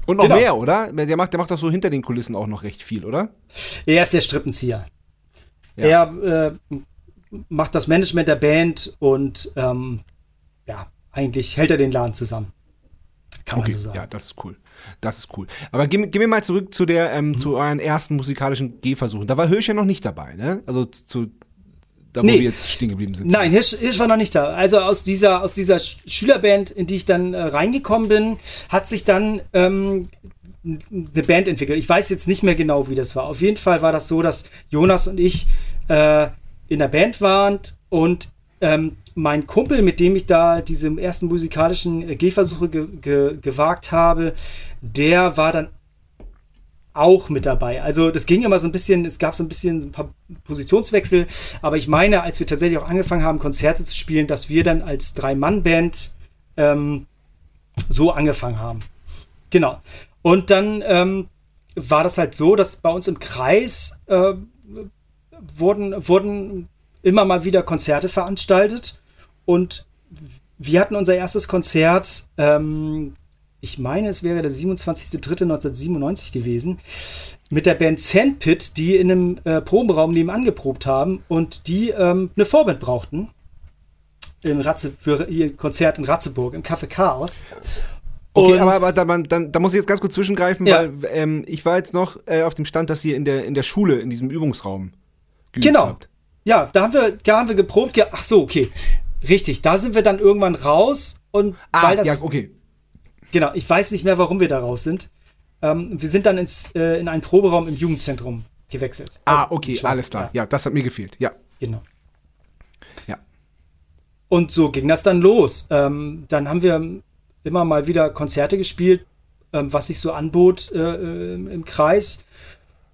Und noch genau. mehr, oder? Der macht, der macht doch so hinter den Kulissen auch noch recht viel, oder? Er ist der Strippenzieher. Ja. Er äh, macht das Management der Band und ähm, ja, eigentlich hält er den Laden zusammen. Kann okay, man so sagen. Ja, das ist cool. Das ist cool. Aber gehen, gehen wir mal zurück zu der, ähm, mhm. zu euren ersten musikalischen Gehversuchen. Da war Hirsch ja noch nicht dabei, ne? Also zu, da wo nee. wir jetzt stehen geblieben sind. Nein, Hirsch, Hirsch war noch nicht da. Also aus dieser, aus dieser Schülerband, in die ich dann äh, reingekommen bin, hat sich dann ähm, eine Band entwickelt. Ich weiß jetzt nicht mehr genau, wie das war. Auf jeden Fall war das so, dass Jonas und ich äh, in der Band waren und ähm, mein Kumpel, mit dem ich da diese ersten musikalischen äh, Gehversuche ge ge gewagt habe, der war dann auch mit dabei. Also das ging immer so ein bisschen, es gab so ein bisschen ein paar Positionswechsel, aber ich meine, als wir tatsächlich auch angefangen haben, Konzerte zu spielen, dass wir dann als Drei-Mann-Band ähm, so angefangen haben. Genau. Und dann ähm, war das halt so, dass bei uns im Kreis äh, wurden, wurden immer mal wieder Konzerte veranstaltet und wir hatten unser erstes Konzert, ähm, ich meine, es wäre der 27.03.1997 gewesen, mit der Band Sandpit, die in einem äh, Probenraum nebenan geprobt haben und die ähm, eine Vorband brauchten. In Ratze, für ihr Konzert in Ratzeburg, im Café Chaos. Okay, aber, aber da, man, dann, da muss ich jetzt ganz kurz zwischengreifen, ja. weil ähm, ich war jetzt noch äh, auf dem Stand, dass ihr in der, in der Schule, in diesem Übungsraum geübt genau. habt. Ja, da haben wir, da haben wir geprobt. Ach so, okay. Richtig, da sind wir dann irgendwann raus und ah, weil das. Ja, okay. Genau, ich weiß nicht mehr, warum wir da raus sind. Ähm, wir sind dann ins, äh, in einen Proberaum im Jugendzentrum gewechselt. Ah, okay, alles klar. Ja. ja, das hat mir gefehlt. Ja. Genau. Ja. Und so ging das dann los. Ähm, dann haben wir immer mal wieder Konzerte gespielt, ähm, was sich so anbot äh, im, im Kreis.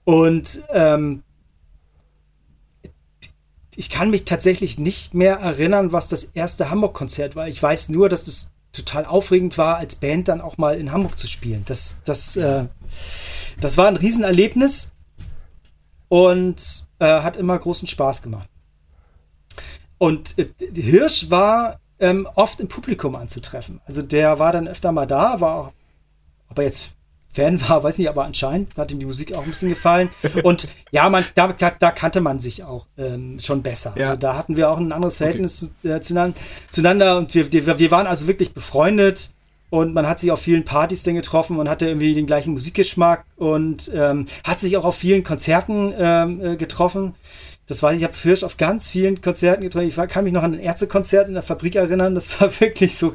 Und ähm, ich kann mich tatsächlich nicht mehr erinnern, was das erste Hamburg-Konzert war. Ich weiß nur, dass das total aufregend war, als Band dann auch mal in Hamburg zu spielen. Das, das, äh, das war ein Riesenerlebnis und äh, hat immer großen Spaß gemacht. Und äh, Hirsch war ähm, oft im Publikum anzutreffen. Also der war dann öfter mal da, war ob er jetzt Fan war, weiß nicht, aber anscheinend hat ihm die Musik auch ein bisschen gefallen. Und ja, man, da, da kannte man sich auch ähm, schon besser. Ja. Also da hatten wir auch ein anderes Verhältnis okay. äh, zueinander, und wir, wir, wir waren also wirklich befreundet und man hat sich auf vielen Partys dann getroffen und hatte irgendwie den gleichen Musikgeschmack und ähm, hat sich auch auf vielen Konzerten ähm, äh, getroffen. Das weiß ich, ich habe Fürsch auf ganz vielen Konzerten getroffen. Ich kann mich noch an ein Ärztekonzert in der Fabrik erinnern. Das war wirklich so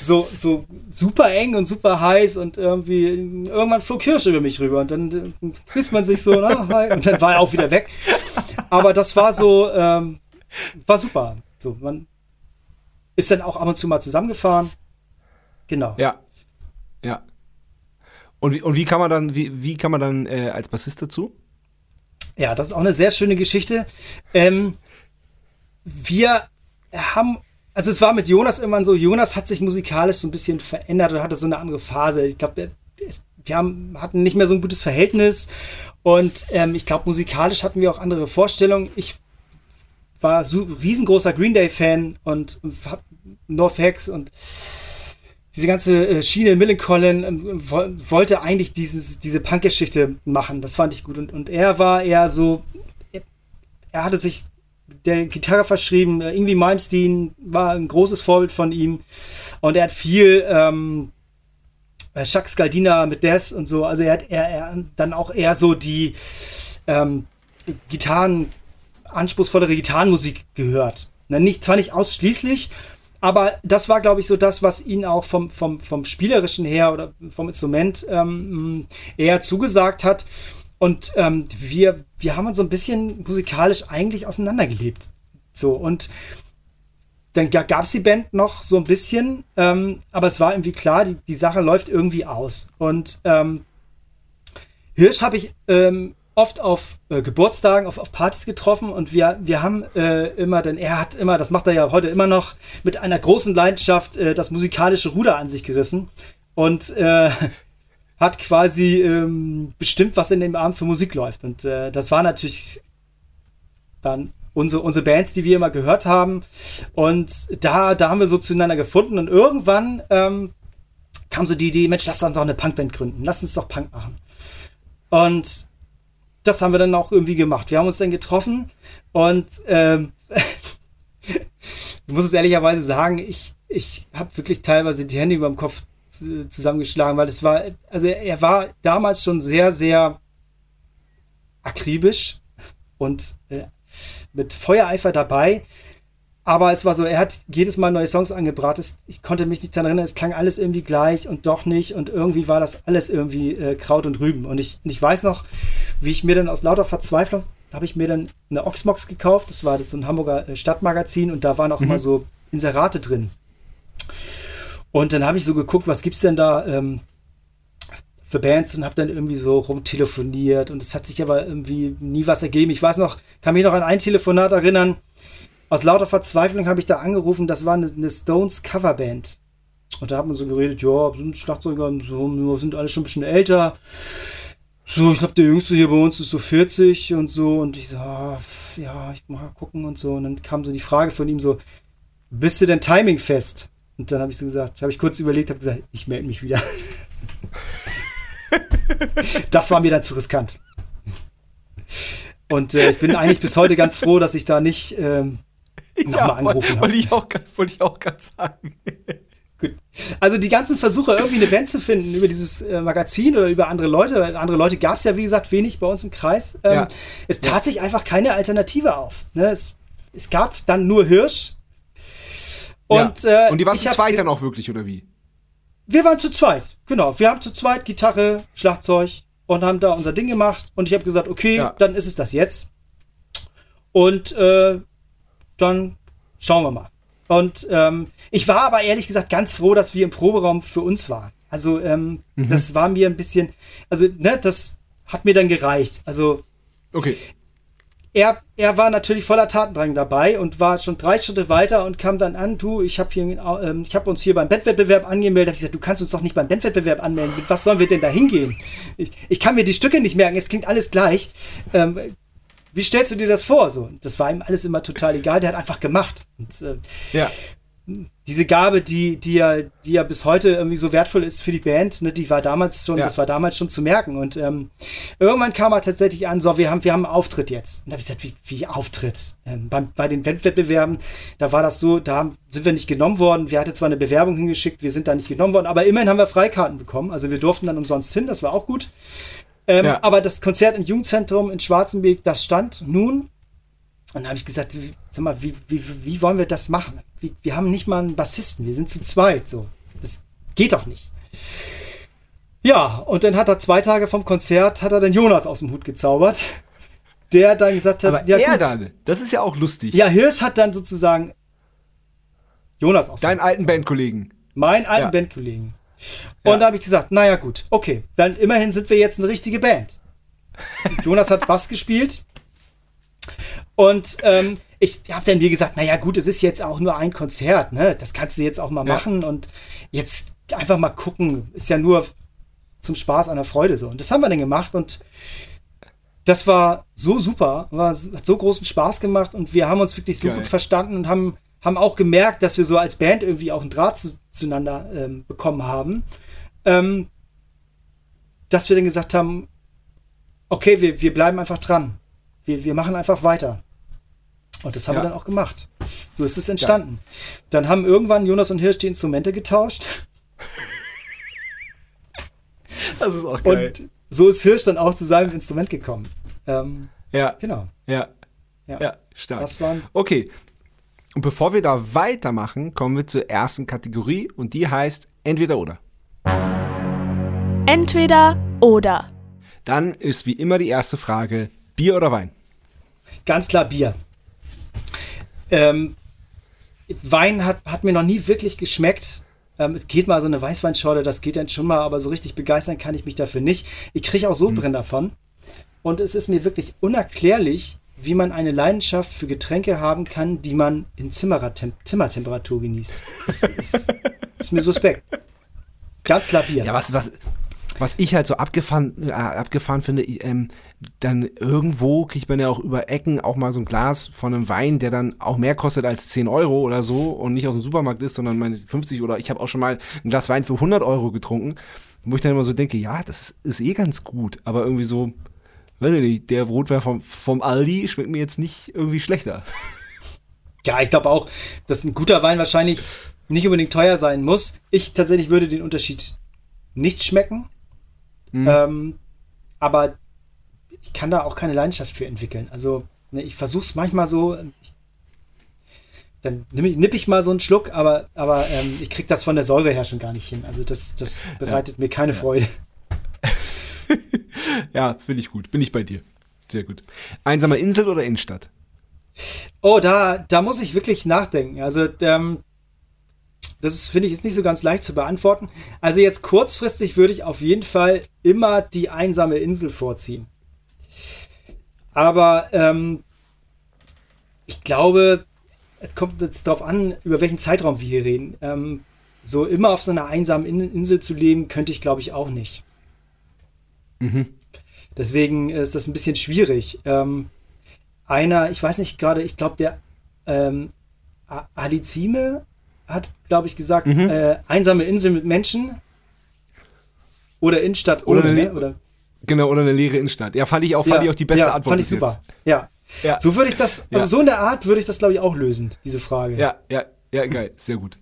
so, so super eng und super heiß und irgendwie irgendwann flog Hirsch über mich rüber und dann äh, küsst man sich so, na, hi, und dann war er auch wieder weg. Aber das war so, ähm, war super. So, man ist dann auch ab und zu mal zusammengefahren. Genau. Ja. Ja. Und wie, und wie kann man dann, wie, wie kann man dann äh, als Bassist dazu? Ja, das ist auch eine sehr schöne Geschichte. Ähm, wir haben also es war mit Jonas irgendwann so, Jonas hat sich musikalisch so ein bisschen verändert oder hatte so eine andere Phase. Ich glaube, wir haben, hatten nicht mehr so ein gutes Verhältnis und ähm, ich glaube, musikalisch hatten wir auch andere Vorstellungen. Ich war so riesengroßer Green Day-Fan und, und NoFX und diese ganze äh, Schiene Millencolin ähm, wollte eigentlich dieses, diese Punk-Geschichte machen. Das fand ich gut. Und, und er war eher so, er, er hatte sich der Gitarre verschrieben. Äh, Irgendwie Malmsteen war ein großes Vorbild von ihm. Und er hat viel ähm, äh, Scaldina mit Death und so. Also er hat er, er dann auch eher so die ähm, Gitarren, anspruchsvollere Gitarrenmusik gehört. nicht, zwar nicht ausschließlich, aber das war, glaube ich, so das, was ihn auch vom, vom, vom Spielerischen her oder vom Instrument ähm, eher zugesagt hat. Und ähm, wir, wir haben uns so ein bisschen musikalisch eigentlich auseinandergelebt. So, und dann gab es die Band noch so ein bisschen, ähm, aber es war irgendwie klar, die, die Sache läuft irgendwie aus. Und ähm, Hirsch habe ich ähm, oft auf äh, Geburtstagen, auf, auf Partys getroffen und wir, wir haben äh, immer, denn er hat immer, das macht er ja heute immer noch, mit einer großen Leidenschaft äh, das musikalische Ruder an sich gerissen. Und äh, hat quasi ähm, bestimmt, was in dem Abend für Musik läuft. Und äh, das war natürlich dann unsere, unsere Bands, die wir immer gehört haben. Und da, da haben wir so zueinander gefunden. Und irgendwann ähm, kam so die Idee, Mensch, lass uns doch eine Punkband gründen. Lass uns doch Punk machen. Und das haben wir dann auch irgendwie gemacht. Wir haben uns dann getroffen und ähm, ich muss es ehrlicherweise sagen, ich, ich habe wirklich teilweise die Hände über dem Kopf zusammengeschlagen, weil es war, also er war damals schon sehr, sehr akribisch und äh, mit Feuereifer dabei. Aber es war so, er hat jedes Mal neue Songs angebracht. Ich konnte mich nicht daran erinnern, es klang alles irgendwie gleich und doch nicht. Und irgendwie war das alles irgendwie äh, Kraut und Rüben. Und ich, und ich weiß noch, wie ich mir dann aus lauter Verzweiflung, habe ich mir dann eine Oxmox gekauft. Das war so ein Hamburger äh, Stadtmagazin und da waren auch mhm. immer so Inserate drin. Und dann habe ich so geguckt, was gibt's denn da ähm, für Bands und habe dann irgendwie so rumtelefoniert und es hat sich aber irgendwie nie was ergeben. Ich weiß noch, kann mich noch an ein Telefonat erinnern. Aus lauter Verzweiflung habe ich da angerufen, das war eine, eine Stones Coverband. Und da hat man so geredet, ja, sind Schlagzeuger, so, sind alle schon ein bisschen älter. So, ich glaube, der Jüngste hier bei uns ist so 40 und so. Und ich so, ah, ja, ich mal gucken und so. Und dann kam so die Frage von ihm so, bist du denn timingfest? Und dann habe ich so gesagt, habe ich kurz überlegt, habe gesagt, ich melde mich wieder. das war mir dann zu riskant. Und äh, ich bin eigentlich bis heute ganz froh, dass ich da nicht ähm, nochmal ja, angerufen habe. Wollte ich auch, wollte ich auch gerade sagen. Gut. Also die ganzen Versuche, irgendwie eine Band zu finden über dieses äh, Magazin oder über andere Leute, andere Leute gab es ja, wie gesagt, wenig bei uns im Kreis. Ähm, ja. Es tat sich einfach keine Alternative auf. Ne? Es, es, gab dann nur Hirsch, und, ja. äh, und die waren zu zweit dann auch wirklich, oder wie? Wir waren zu zweit, genau. Wir haben zu zweit Gitarre, Schlagzeug und haben da unser Ding gemacht. Und ich habe gesagt, okay, ja. dann ist es das jetzt. Und äh, dann schauen wir mal. Und ähm, ich war aber ehrlich gesagt ganz froh, dass wir im Proberaum für uns waren. Also ähm, mhm. das war mir ein bisschen, also ne, das hat mir dann gereicht. Also okay. Er, er war natürlich voller Tatendrang dabei und war schon drei Schritte weiter und kam dann an, du, ich habe ähm, ich habe uns hier beim Bettwettbewerb angemeldet. Hab ich gesagt, du kannst uns doch nicht beim Bettwettbewerb anmelden. Was sollen wir denn da hingehen? Ich, ich kann mir die Stücke nicht merken. Es klingt alles gleich. Ähm, wie stellst du dir das vor? So, das war ihm alles immer total egal. Der hat einfach gemacht. Und, äh, ja diese Gabe, die, die ja, die ja bis heute irgendwie so wertvoll ist für die Band, ne, die war damals schon, ja. das war damals schon zu merken. Und ähm, irgendwann kam er tatsächlich an, so, wir haben, wir haben einen Auftritt jetzt. Und da habe ich gesagt, wie, wie Auftritt? Ähm, bei, bei den Wettbewerben, da war das so, da sind wir nicht genommen worden. Wir hatten zwar eine Bewerbung hingeschickt, wir sind da nicht genommen worden, aber immerhin haben wir Freikarten bekommen. Also wir durften dann umsonst hin, das war auch gut. Ähm, ja. Aber das Konzert im Jugendzentrum in Schwarzenberg, das stand nun. Und da habe ich gesagt, sag mal, wie, wie, wie wollen wir das machen? wir, wir haben nicht mal einen Bassisten, wir sind zu zweit. So. Das geht doch nicht. Ja, und dann hat er zwei Tage vom Konzert, hat er dann Jonas aus dem Hut gezaubert, der dann gesagt hat, Aber ja er gut. dann, das ist ja auch lustig. Ja, Hirsch hat dann sozusagen Jonas aus Deinen alten Bandkollegen. Meinen alten ja. Bandkollegen. Und ja. da habe ich gesagt, naja gut, okay, dann immerhin sind wir jetzt eine richtige Band. Jonas hat Bass gespielt. Und ähm, ich habe dann dir gesagt, naja gut, es ist jetzt auch nur ein Konzert, ne? Das kannst du jetzt auch mal ja. machen und jetzt einfach mal gucken. Ist ja nur zum Spaß an der Freude so. Und das haben wir dann gemacht und das war so super, war, hat so großen Spaß gemacht und wir haben uns wirklich so Geil. gut verstanden und haben, haben auch gemerkt, dass wir so als Band irgendwie auch einen Draht zu, zueinander ähm, bekommen haben. Ähm, dass wir dann gesagt haben, okay, wir, wir bleiben einfach dran. Wir, wir machen einfach weiter. Und das haben ja. wir dann auch gemacht. So ist es entstanden. Ja. Dann haben irgendwann Jonas und Hirsch die Instrumente getauscht. Das ist auch geil. Und so ist Hirsch dann auch zu seinem Instrument gekommen. Ähm, ja. Genau. Ja. Ja, ja stark. Das waren okay. Und bevor wir da weitermachen, kommen wir zur ersten Kategorie und die heißt Entweder oder. Entweder oder. Dann ist wie immer die erste Frage: Bier oder Wein? Ganz klar Bier. Ähm, Wein hat, hat mir noch nie wirklich geschmeckt. Ähm, es geht mal so eine Weißweinschorle, das geht dann schon mal, aber so richtig begeistern kann ich mich dafür nicht. Ich kriege auch Sodbrennen mhm. davon. Und es ist mir wirklich unerklärlich, wie man eine Leidenschaft für Getränke haben kann, die man in Zimmertemperatur genießt. Das ist, ist mir suspekt. Ganz klar Bier. Ja, was, was, was ich halt so abgefahren, äh, abgefahren finde, ähm, dann irgendwo kriegt man ja auch über Ecken auch mal so ein Glas von einem Wein, der dann auch mehr kostet als 10 Euro oder so und nicht aus dem Supermarkt ist, sondern meine 50 oder ich habe auch schon mal ein Glas Wein für 100 Euro getrunken, wo ich dann immer so denke, ja, das ist, ist eh ganz gut, aber irgendwie so, weiß ich nicht, der Rotwein vom, vom Aldi schmeckt mir jetzt nicht irgendwie schlechter. Ja, ich glaube auch, dass ein guter Wein wahrscheinlich nicht unbedingt teuer sein muss. Ich tatsächlich würde den Unterschied nicht schmecken. Mhm. Ähm, aber ich kann da auch keine Leidenschaft für entwickeln. Also ne, ich versuche es manchmal so. Ich, dann nipp ich, nipp ich mal so einen Schluck, aber, aber ähm, ich kriege das von der Säure her schon gar nicht hin. Also das, das bereitet ja. mir keine ja. Freude. ja, finde ich gut. Bin ich bei dir. Sehr gut. Einsame Insel oder Innenstadt? Oh, da, da muss ich wirklich nachdenken. Also, ähm, das finde ich, ist nicht so ganz leicht zu beantworten. Also jetzt kurzfristig würde ich auf jeden Fall immer die einsame Insel vorziehen. Aber ähm, ich glaube, es kommt jetzt darauf an, über welchen Zeitraum wir hier reden. Ähm, so immer auf so einer einsamen Insel zu leben, könnte ich, glaube ich, auch nicht. Mhm. Deswegen ist das ein bisschen schwierig. Ähm, einer, ich weiß nicht gerade, ich glaube, der ähm, Alizime hat, glaube ich, gesagt, mhm. äh, einsame Insel mit Menschen oder Innenstadt oder, ohne, ne? oder Genau, oder eine leere Innenstadt. Ja, fand ich auch, fand ja, ich auch die beste ja, Antwort. Fand ich super. Ja. ja. So würde ich das, also so in der Art würde ich das, glaube ich, auch lösen, diese Frage. Ja, ja, ja, geil, sehr gut.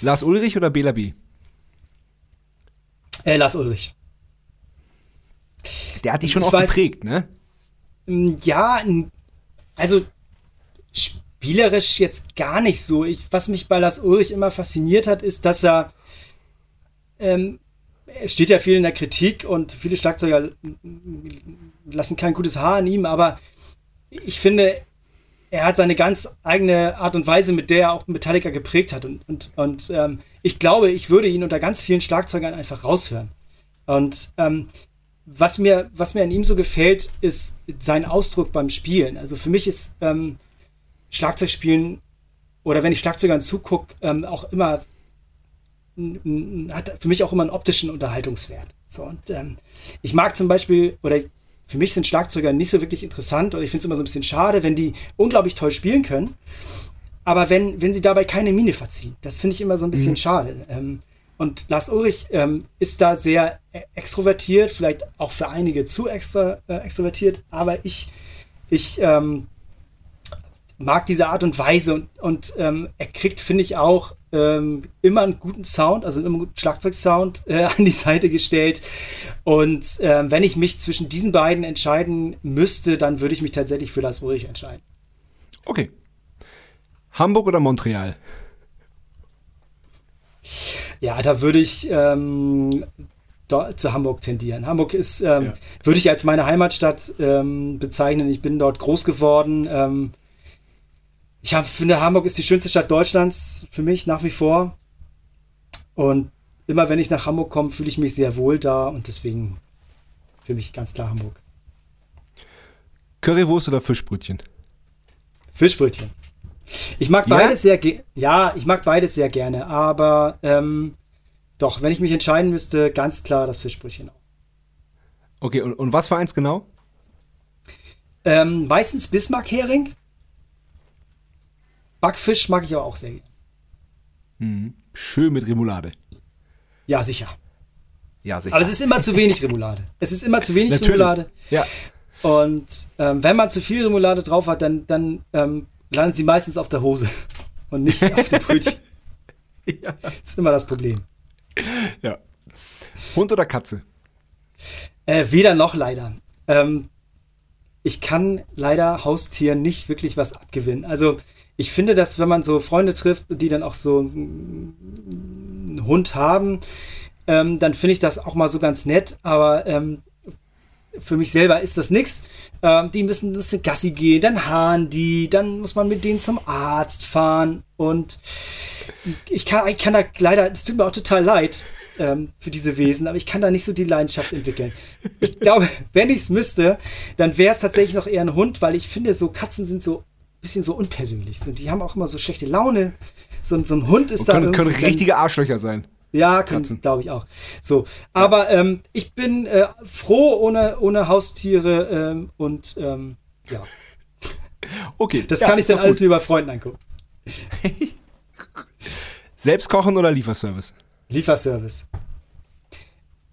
Lars Ulrich oder Bela B? Äh, Lars Ulrich. Der hat dich schon ich auch weiß, geprägt, ne? Ja, also spielerisch jetzt gar nicht so. Ich, was mich bei Lars Ulrich immer fasziniert hat, ist, dass er ähm, steht ja viel in der Kritik und viele Schlagzeuger lassen kein gutes Haar an ihm, aber ich finde, er hat seine ganz eigene Art und Weise, mit der er auch Metallica geprägt hat. Und, und, und ähm, ich glaube, ich würde ihn unter ganz vielen Schlagzeugern einfach raushören. Und ähm, was mir, was mir an ihm so gefällt, ist sein Ausdruck beim Spielen. Also für mich ist ähm, Schlagzeugspielen oder wenn ich Schlagzeugern zugucke, ähm, auch immer hat für mich auch immer einen optischen Unterhaltungswert. So und ähm, ich mag zum Beispiel oder für mich sind Schlagzeuger nicht so wirklich interessant oder ich finde es immer so ein bisschen schade, wenn die unglaublich toll spielen können, aber wenn wenn sie dabei keine Miene verziehen. Das finde ich immer so ein bisschen mhm. schade. Ähm, und Lars Ulrich ähm, ist da sehr e-, extrovertiert, vielleicht auch für einige zu extra, äh, extrovertiert, aber ich, ich ähm, mag diese Art und Weise und, und ähm, er kriegt, finde ich, auch ähm, immer einen guten Sound, also immer einen guten Schlagzeugsound äh, an die Seite gestellt. Und ähm, wenn ich mich zwischen diesen beiden entscheiden müsste, dann würde ich mich tatsächlich für Lars Ulrich entscheiden. Okay. Hamburg oder Montreal? Ja, da würde ich ähm, zu Hamburg tendieren. Hamburg ist, ähm, ja. würde ich als meine Heimatstadt ähm, bezeichnen. Ich bin dort groß geworden. Ich hab, finde, Hamburg ist die schönste Stadt Deutschlands für mich nach wie vor. Und immer wenn ich nach Hamburg komme, fühle ich mich sehr wohl da und deswegen für mich ganz klar Hamburg. Currywurst oder Fischbrötchen? Fischbrötchen. Ich mag ja? beides sehr ja, ich mag beides sehr gerne, aber ähm, doch, wenn ich mich entscheiden müsste, ganz klar das Fischbrötchen auch. Okay, und, und was für eins genau? Ähm, meistens Bismarck-Hering. Backfisch mag ich aber auch sehr gerne. Mhm. Schön mit Remoulade. Ja, sicher. Ja, sicher. Aber es ist immer zu wenig Remoulade. Es ist immer zu wenig Natürlich. Remoulade. Ja. Und ähm, wenn man zu viel Remoulade drauf hat, dann, dann ähm, landet sie meistens auf der Hose und nicht auf dem Brötchen. ja. Das ist immer das Problem. Ja. Hund oder Katze? Äh, weder noch leider. Ähm, ich kann leider Haustieren nicht wirklich was abgewinnen. Also ich finde, dass wenn man so Freunde trifft, die dann auch so einen Hund haben, ähm, dann finde ich das auch mal so ganz nett. Aber ähm, für mich selber ist das nichts. Ähm, die müssen, müssen Gassi gehen, dann haaren die, dann muss man mit denen zum Arzt fahren und ich kann, ich kann da leider, es tut mir auch total leid ähm, für diese Wesen, aber ich kann da nicht so die Leidenschaft entwickeln. Ich glaube, wenn ich es müsste, dann wäre es tatsächlich noch eher ein Hund, weil ich finde, so Katzen sind so ein bisschen so unpersönlich. So, die haben auch immer so schlechte Laune. So, so ein Hund ist da. Können, können richtige Arschlöcher sein. Ja, glaube ich auch. So, aber ja. ähm, ich bin äh, froh ohne, ohne Haustiere ähm, und ähm, ja. Okay. Das ja, kann ich dann alles wie bei Freunden angucken. Selbst kochen oder Lieferservice? Lieferservice.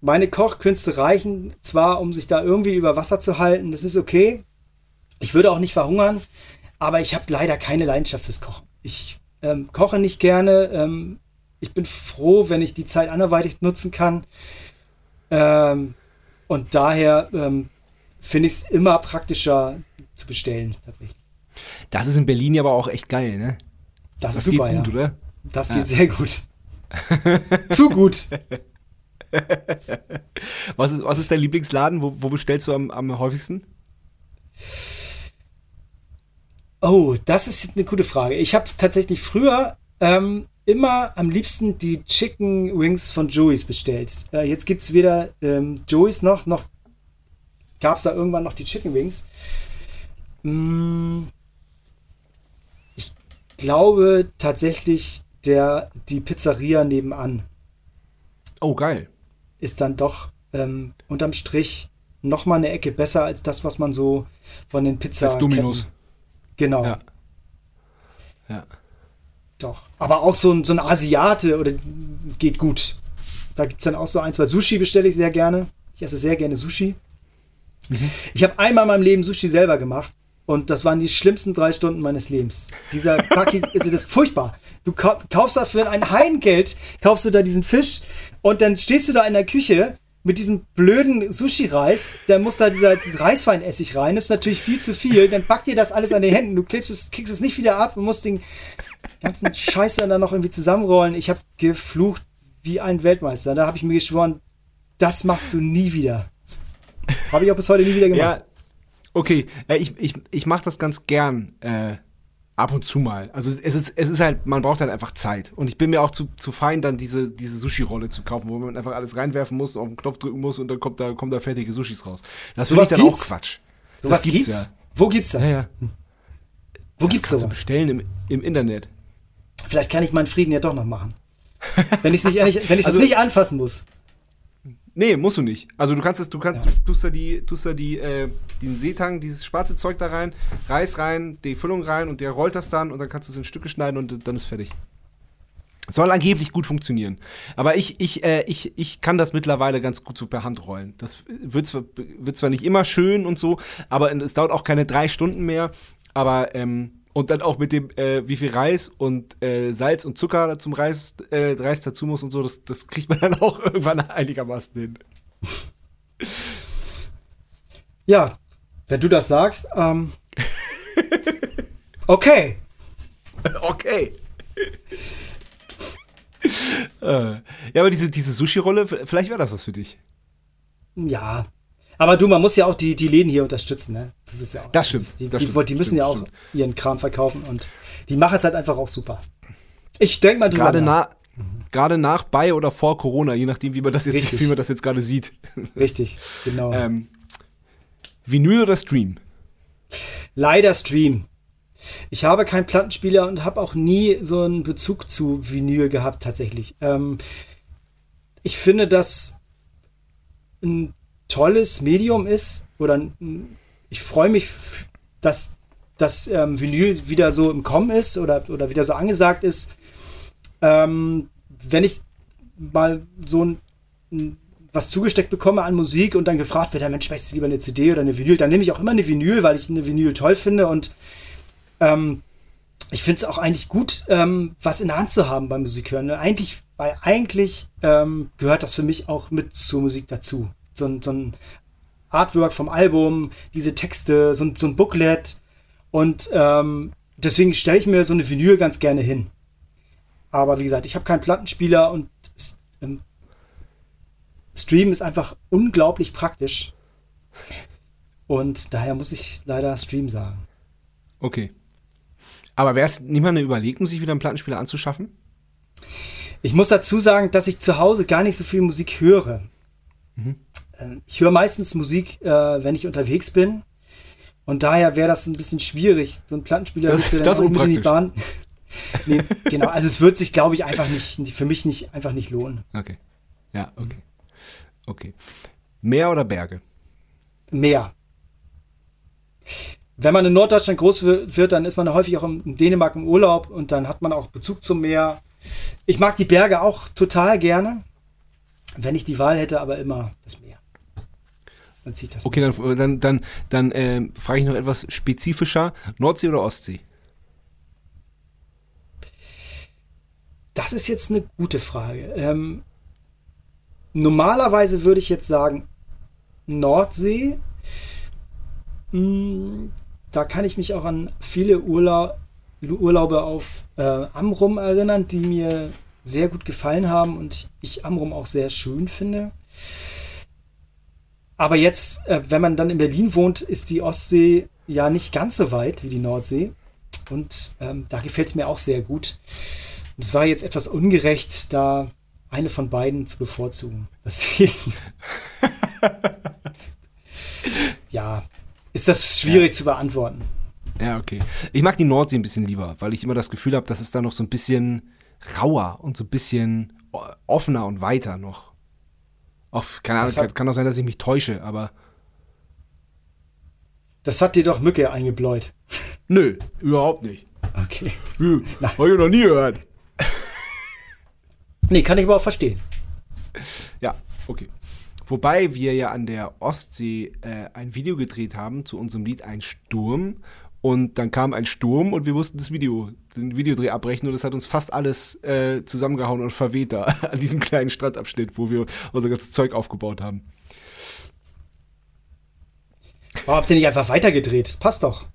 Meine Kochkünste reichen zwar, um sich da irgendwie über Wasser zu halten, das ist okay. Ich würde auch nicht verhungern, aber ich habe leider keine Leidenschaft fürs Kochen. Ich ähm, koche nicht gerne, ähm, ich bin froh, wenn ich die Zeit anderweitig nutzen kann. Ähm, und daher ähm, finde ich es immer praktischer zu bestellen, tatsächlich. Das ist in Berlin aber auch echt geil, ne? Das, das ist super, gut, ja. oder? Das ja. geht sehr gut. zu gut. was, ist, was ist dein Lieblingsladen? Wo, wo bestellst du am, am häufigsten? Oh, das ist eine gute Frage. Ich habe tatsächlich früher ähm, immer am liebsten die Chicken Wings von Joey's bestellt. Äh, jetzt gibt es weder ähm, Joey's noch, noch gab es da irgendwann noch die Chicken Wings. Mm, ich glaube tatsächlich, der, die Pizzeria nebenan. Oh, geil. Ist dann doch ähm, unterm Strich noch mal eine Ecke besser als das, was man so von den Pizza. Als Dominos. Genau. Ja. ja. Doch. Aber auch so ein, so ein Asiate oder geht gut. Da gibt es dann auch so ein, zwei Sushi bestelle ich sehr gerne. Ich esse sehr gerne Sushi. Mhm. Ich habe einmal in meinem Leben Sushi selber gemacht und das waren die schlimmsten drei Stunden meines Lebens. Dieser Paki, also das ist furchtbar. Du kaufst dafür ein Heidengeld, kaufst du da diesen Fisch und dann stehst du da in der Küche mit diesem blöden Sushi-Reis, dann muss da dieser, dieser Reisweinessig rein, nimmst natürlich viel zu viel, dann backt dir das alles an den Händen, du klebst es, kriegst es nicht wieder ab und musst den ganzen Scheiß dann noch irgendwie zusammenrollen. Ich habe geflucht wie ein Weltmeister. Da habe ich mir geschworen, das machst du nie wieder. Habe ich auch bis heute nie wieder gemacht. Ja, okay. Äh, ich, ich, ich mache das ganz gern. Äh, Ab und zu mal. Also es ist, es ist halt, man braucht halt einfach Zeit. Und ich bin mir auch zu, zu fein, dann diese, diese Sushi-Rolle zu kaufen, wo man einfach alles reinwerfen muss und auf den Knopf drücken muss und dann kommt da, kommen da fertige Sushis raus. Das finde ich dann gibt's? auch Quatsch. So was gibt's? Wo gibt's das? Ja, ja. Wo gibt's Kannst du sowas? bestellen im, im Internet. Vielleicht kann ich meinen Frieden ja doch noch machen. Wenn ich es nicht, ehrlich- wenn ich Also- das nicht anfassen muss. Nee, musst du nicht. Also du kannst es, du kannst, tust da die, tust da die, äh, den Seetang, dieses schwarze Zeug da rein, Reis rein, die Füllung rein und der rollt das dann und dann kannst du es in Stücke schneiden und dann ist fertig. Soll angeblich gut funktionieren. Aber ich, ich, äh, ich, ich kann das mittlerweile ganz gut so per Hand rollen. Das wird zwar, wird zwar nicht immer schön und so, aber es dauert auch keine drei Stunden mehr. Aber, ähm, und dann auch mit dem, äh, wie viel Reis und äh, Salz und Zucker zum Reis, äh, Reis dazu muss und so, das, das kriegt man dann auch irgendwann einigermaßen hin. Ja, wenn du das sagst, ähm, okay. Okay. äh, ja, aber diese, diese Sushi-Rolle, vielleicht wäre das was für dich. Ja. Aber du, man muss ja auch die, die Läden hier unterstützen, ne? Das ist ja auch. Das stimmt, Die, das die, stimmt, die müssen stimmt, ja auch stimmt. ihren Kram verkaufen und die machen es halt einfach auch super. Ich denke mal drüber Gerade nach. na, gerade nach, bei oder vor Corona, je nachdem, wie man das jetzt, Richtig. wie man das jetzt gerade sieht. Richtig, genau. ähm, Vinyl oder Stream? Leider Stream. Ich habe keinen Plattenspieler und habe auch nie so einen Bezug zu Vinyl gehabt, tatsächlich. Ähm, ich finde, dass ein tolles Medium ist oder ich freue mich, dass das ähm, Vinyl wieder so im Kommen ist oder, oder wieder so angesagt ist. Ähm, wenn ich mal so ein, was zugesteckt bekomme an Musik und dann gefragt wird, Mensch, möchtest du lieber eine CD oder eine Vinyl, dann nehme ich auch immer eine Vinyl, weil ich eine Vinyl toll finde und ähm, ich finde es auch eigentlich gut, ähm, was in der Hand zu haben beim Musikhören. Eigentlich, weil eigentlich ähm, gehört das für mich auch mit zur Musik dazu. So, ein- so ein Artwork vom Album, diese Texte, so ein, so ein Booklet und ähm, deswegen stelle ich mir so eine Vinyl ganz gerne hin. Aber wie gesagt, ich habe keinen Plattenspieler und ähm, Stream ist einfach unglaublich praktisch. Und daher muss ich leider Stream sagen. Okay. Aber wäre es nicht mal eine Überlegung, sich wieder einen Plattenspieler anzuschaffen? Ich muss dazu sagen, dass ich zu Hause gar nicht so viel Musik höre. Ähm, Ich höre meistens Musik, äh, wenn ich unterwegs bin. Und daher wäre das ein bisschen schwierig. So ein Plattenspieler Das- du dann nicht mit in die. Bahn. nee, genau, also es wird sich, glaube ich, einfach nicht, für mich nicht, einfach nicht lohnen. Okay. Ja, okay. Okay. Meer oder Berge? Mehr. Wenn man in Norddeutschland groß wi- wird, dann ist man häufig auch in Dänemark im Urlaub und dann hat man auch Bezug zum Meer. Ich mag die Berge auch total gerne. Wenn ich die Wahl hätte, aber immer das Meer. Dann zieht das. Okay, dann, dann, dann, dann ähm, frage ich noch etwas spezifischer. Nordsee oder Ostsee? Das ist jetzt eine gute Frage. Ähm, normalerweise würde ich jetzt sagen Nordsee. Hm, da kann ich mich auch an viele Urla Urlaube auf äh, Amrum erinnern, die mir sehr gut gefallen haben und ich Amrum auch sehr schön finde. Aber jetzt, äh, wenn man dann in Berlin wohnt, ist die Ostsee ja nicht ganz so weit wie die Nordsee. Und ähm, da gefällt es mir auch sehr gut. Und es war jetzt etwas ungerecht, da eine von beiden zu bevorzugen. Deswegen. ja, ist das schwierig zu beantworten. Ja, okay. Ich mag die Nordsee ein bisschen lieber, weil ich immer das Gefühl habe, dass es da noch so ein bisschen rauer und so ein bisschen offener und weiter noch. Auch, keine Ahnung, hat- kann auch sein, dass ich mich täusche, aber Das hat dir doch Mücke eingebläut. nö, überhaupt nicht. Okay. Hab ich noch nie gehört. Nee, kann ich aber auch verstehen. Ja, okay. Wobei wir ja an der Ostsee äh, ein Video gedreht haben zu unserem Lied Ein Sturm. Und dann kam ein Sturm und wir mussten das Video, den Videodreh abbrechen und es hat uns fast alles äh, zusammengehauen und verweht da an diesem kleinen Strandabschnitt, wo wir unser ganzes Zeug aufgebaut haben. Warum habt ihr nicht einfach weitergedreht? Das passt doch.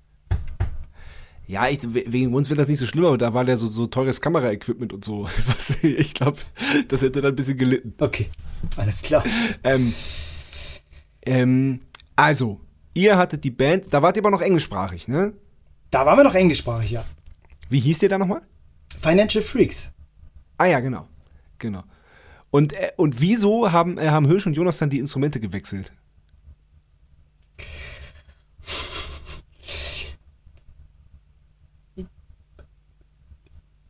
Ja, ich, we- wegen uns wird das nicht so schlimm, aber da war der so, so teures Kameraequipment und so. Ich glaube, das hätte dann ein bisschen gelitten. Okay, alles klar. Ähm, ähm, also, ihr hattet die Band, da wart ihr aber noch englischsprachig, ne? Da waren wir noch englischsprachig, ja. Wie hieß der da nochmal? Financial Freaks. Ah ja, genau. Genau. Und, äh, und wieso haben, äh, haben Hirsch und Jonas dann die Instrumente gewechselt?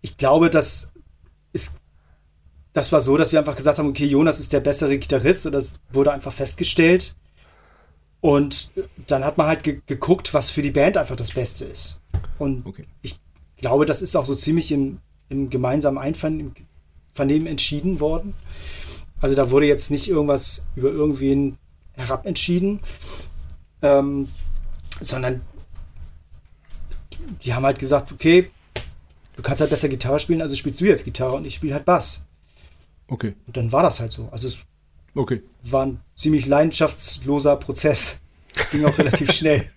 Ich glaube, das ist. Das war so, dass wir einfach gesagt haben, okay, Jonas ist der bessere Gitarrist und das wurde einfach festgestellt. Und dann hat man halt ge geguckt, was für die Band einfach das Beste ist. Und Okay. ich glaube, das ist auch so ziemlich im, im gemeinsamen Einvernehmen entschieden worden. Also da wurde jetzt nicht irgendwas über irgendwen herab entschieden, ähm, sondern die haben halt gesagt, okay, du kannst halt besser Gitarre spielen, also spielst du jetzt Gitarre und ich spiele halt Bass. Okay. Und dann war das halt so. Also es Okay. war ein ziemlich leidenschaftsloser Prozess. Ging auch relativ schnell.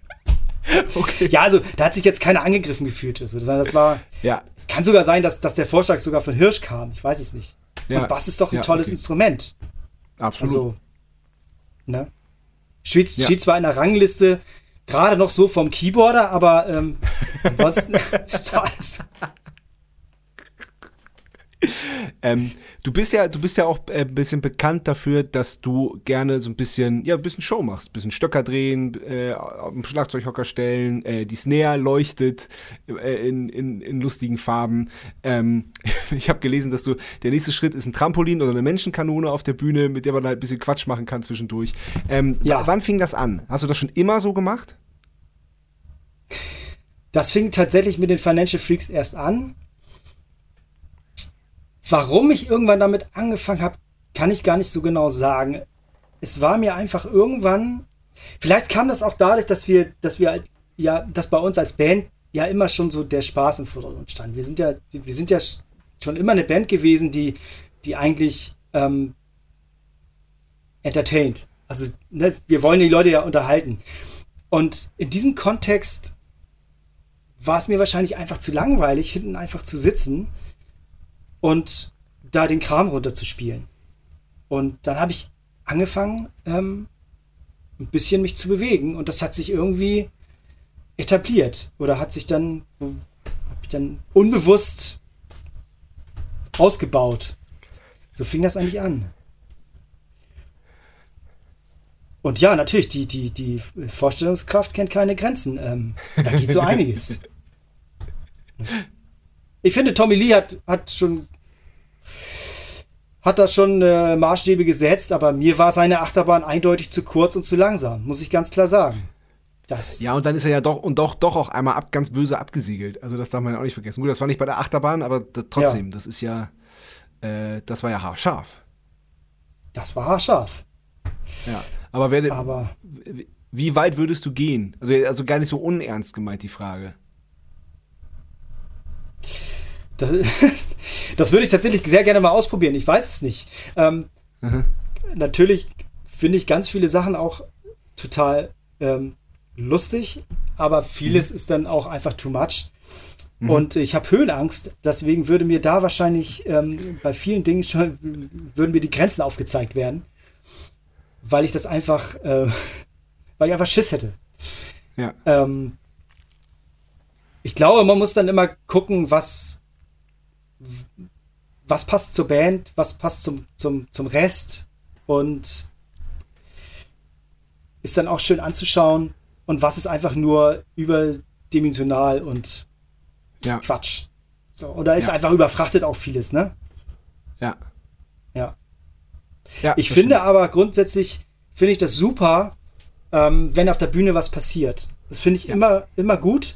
Okay. Ja, also da hat sich jetzt keiner angegriffen gefühlt. Also, das war. Ja. Es kann sogar sein, dass, dass der Vorschlag sogar von Hirsch kam. Ich weiß es nicht. Ja. Und Bass ist doch ein Ja, tolles okay. Instrument. Absolut. Also, ne? Steht, Ja. steht zwar in der Rangliste gerade noch so vom Keyboarder, aber ähm, ansonsten ist alles. Ähm, du bist ja, du bist ja auch äh, ein bisschen bekannt dafür, dass du gerne so ein bisschen, ja, ein bisschen Show machst, ein bisschen Stöcker drehen, äh, auf dem Schlagzeughocker stellen, äh, die Snare leuchtet äh, in, in, in lustigen Farben. Ähm, ich habe gelesen, dass du der nächste Schritt ist ein Trampolin oder eine Menschenkanone auf der Bühne, mit der man halt ein bisschen Quatsch machen kann zwischendurch. Ähm, Ja. Wann fing das an? Hast du das schon immer so gemacht? Das fing tatsächlich mit den Financial Freaks erst an. Warum ich irgendwann damit angefangen habe, kann ich gar nicht so genau sagen. Es war mir einfach irgendwann, vielleicht kam das auch dadurch, dass wir, dass wir halt, ja, dass bei uns als Band ja immer schon so der Spaß im Vordergrund stand. Wir sind ja, wir sind ja schon immer eine Band gewesen, die, die eigentlich ähm, entertained. Also ne, wir wollen die Leute ja unterhalten. Und in diesem Kontext war es mir wahrscheinlich einfach zu langweilig, hinten einfach zu sitzen und da den Kram runterzuspielen. Und dann habe ich angefangen, ähm, ein bisschen mich zu bewegen und das hat sich irgendwie etabliert oder hat sich dann, dann unbewusst ausgebaut. So fing das eigentlich an. Und ja, natürlich, die, die, die Vorstellungskraft kennt keine Grenzen. Ähm, da geht so einiges. Ich finde, Tommy Lee hat, hat schon hat da schon äh, Maßstäbe gesetzt, aber mir war seine Achterbahn eindeutig zu kurz und zu langsam, muss ich ganz klar sagen. Das, Ja, und dann ist er ja doch und doch, doch auch einmal ab, ganz böse abgesiegelt. Also das darf man ja auch nicht vergessen. Gut, das war nicht bei der Achterbahn, aber trotzdem, das ist ja, äh, das war ja haarscharf. das war haarscharf. Ja. Aber, wer, Aber wie- wie weit würdest du gehen? Also, also gar nicht so unernst gemeint, die Frage. Das, das würde ich tatsächlich sehr gerne mal ausprobieren. Ich weiß es nicht. Ähm, Mhm. Natürlich finde ich ganz viele Sachen auch total ähm, lustig, aber vieles ist dann auch einfach too much. Und ich habe Höhenangst, deswegen würde mir da wahrscheinlich ähm, bei vielen Dingen schon würden mir die Grenzen aufgezeigt werden, weil ich das einfach, äh, weil ich einfach Schiss hätte. Ja. Ähm, ich glaube, man muss dann immer gucken, was, was passt zur Band, was passt zum, zum, zum Rest und ist dann auch schön anzuschauen und was ist einfach nur überdimensional und Ja. Quatsch. So, oder ist Ja. einfach überfrachtet auch vieles, ne? Ja. Ja. ja Ich finde stimmt. aber grundsätzlich, finde ich das super, ähm, wenn auf der Bühne was passiert. Das finde ich immer, immer gut.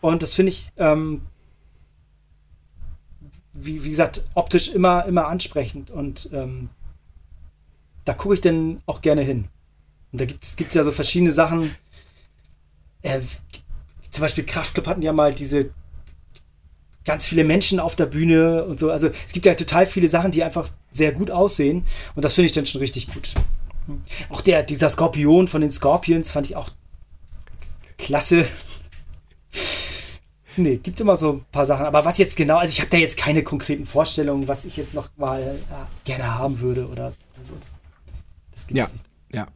Und das finde ich, ähm, wie, wie gesagt, optisch immer, immer ansprechend. Und ähm, da gucke ich dann auch gerne hin. Und da gibt es ja so verschiedene Sachen. Äh, zum Beispiel Kraftclub hatten ja mal diese ganz viele Menschen auf der Bühne und so. Also es gibt ja total viele Sachen, die einfach sehr gut aussehen. Und das finde ich dann schon richtig gut. Auch der, dieser Skorpion von den Scorpions fand ich auch klasse. Nee, gibt immer so ein paar Sachen. Aber was jetzt genau, also ich habe da jetzt keine konkreten Vorstellungen, was ich jetzt noch mal ja, gerne haben würde oder so. Das, das gibt's Ja. nicht. Ja.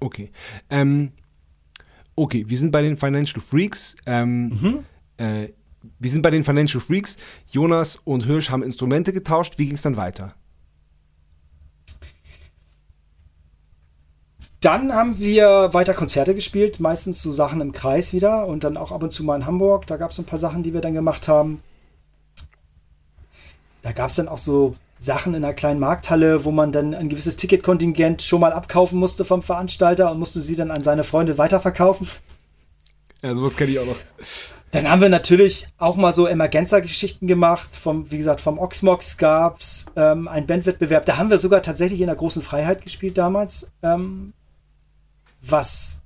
Okay. Ähm, okay, wir sind bei den Financial Freaks. Ähm, Mhm. äh, wir sind bei den Financial Freaks. Jonas und Hirsch haben Instrumente getauscht. Wie ging es dann weiter? Dann haben wir weiter Konzerte gespielt, meistens so Sachen im Kreis wieder und dann auch ab und zu mal in Hamburg. Da gab es ein paar Sachen, die wir dann gemacht haben. Da gab es dann auch so Sachen in einer kleinen Markthalle, wo man dann ein gewisses Ticketkontingent schon mal abkaufen musste vom Veranstalter und musste sie dann an seine Freunde weiterverkaufen. Ja, sowas kenne ich auch noch. Dann haben wir natürlich auch mal so Emergenza-Geschichten gemacht. Vom, wie gesagt, vom Oxmox gab es ähm, einen Bandwettbewerb. Da haben wir sogar tatsächlich in der großen Freiheit gespielt damals. Ähm, was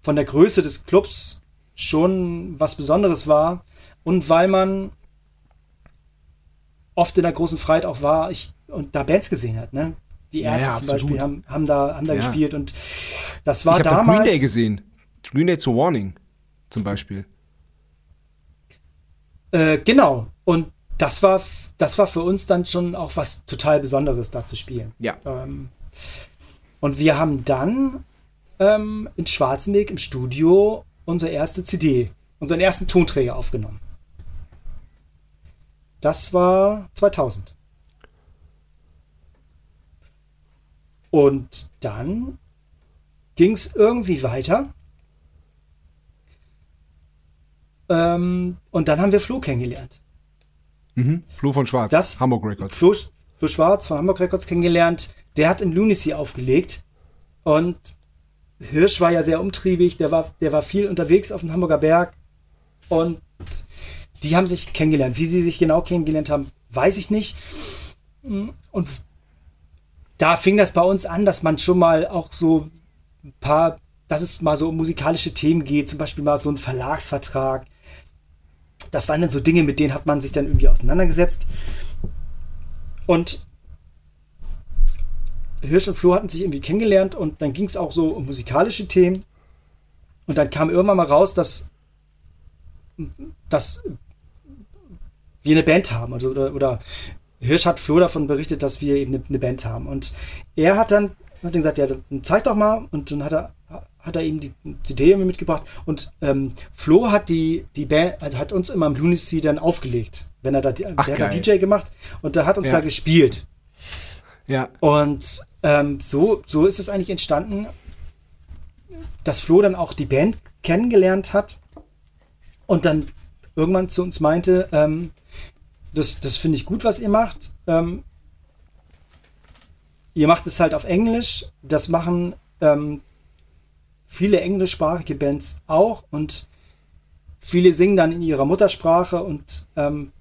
von der Größe des Clubs schon was Besonderes war. Und weil man oft in der großen Freiheit auch war ich, und da Bands gesehen hat. Ne? Die Ärzte ja, ja, zum Beispiel haben, haben da, haben da ja. gespielt und das war ich damals. Da Green Day gesehen. Green Day zu Warning zum Beispiel. Äh, genau. Und das war, das war für uns dann schon auch was total Besonderes, da zu spielen. Ja. Ähm, und wir haben dann ähm, in Schwarzenberg im Studio unsere erste CD, unseren ersten Tonträger aufgenommen. Das war 2000. Und dann ging es irgendwie weiter. Ähm, und dann haben wir Flo kennengelernt. Mhm. Flo von Schwarz, das, Hamburg Records. Flo, Flo Schwarz von Hamburg Records kennengelernt. Der hat in Lunacy aufgelegt. Und Hirsch war ja sehr umtriebig. Der war, der war viel unterwegs auf dem Hamburger Berg. Und die haben sich kennengelernt. Wie sie sich genau kennengelernt haben, weiß ich nicht. Und da fing das bei uns an, dass man schon mal auch so ein paar, dass es mal so um musikalische Themen geht, zum Beispiel mal so ein Verlagsvertrag. Das waren dann so Dinge, mit denen hat man sich dann irgendwie auseinandergesetzt. Und Hirsch und Flo hatten sich irgendwie kennengelernt und dann ging es auch so um musikalische Themen. Und dann kam irgendwann mal raus, dass, dass wir eine Band haben. Also, oder, oder Hirsch hat Flo davon berichtet, dass wir eben eine, eine Band haben. Und er hat dann, hat gesagt, ja, dann zeig doch mal. Und dann hat er, hat er ihm die CD mitgebracht. Und ähm, Flo hat die, die Band, also hat uns immer im Lunacy dann aufgelegt. Wenn er da, Ach, der hat da DJ gemacht und da hat uns ja. da gespielt. Ja. Und ähm, so, so ist es eigentlich entstanden, dass Flo dann auch die Band kennengelernt hat und dann irgendwann zu uns meinte, ähm, das, das finde ich gut, was ihr macht. Ähm, ihr macht es halt auf Englisch. Das machen ähm, viele englischsprachige Bands auch und viele singen dann in ihrer Muttersprache und ähm,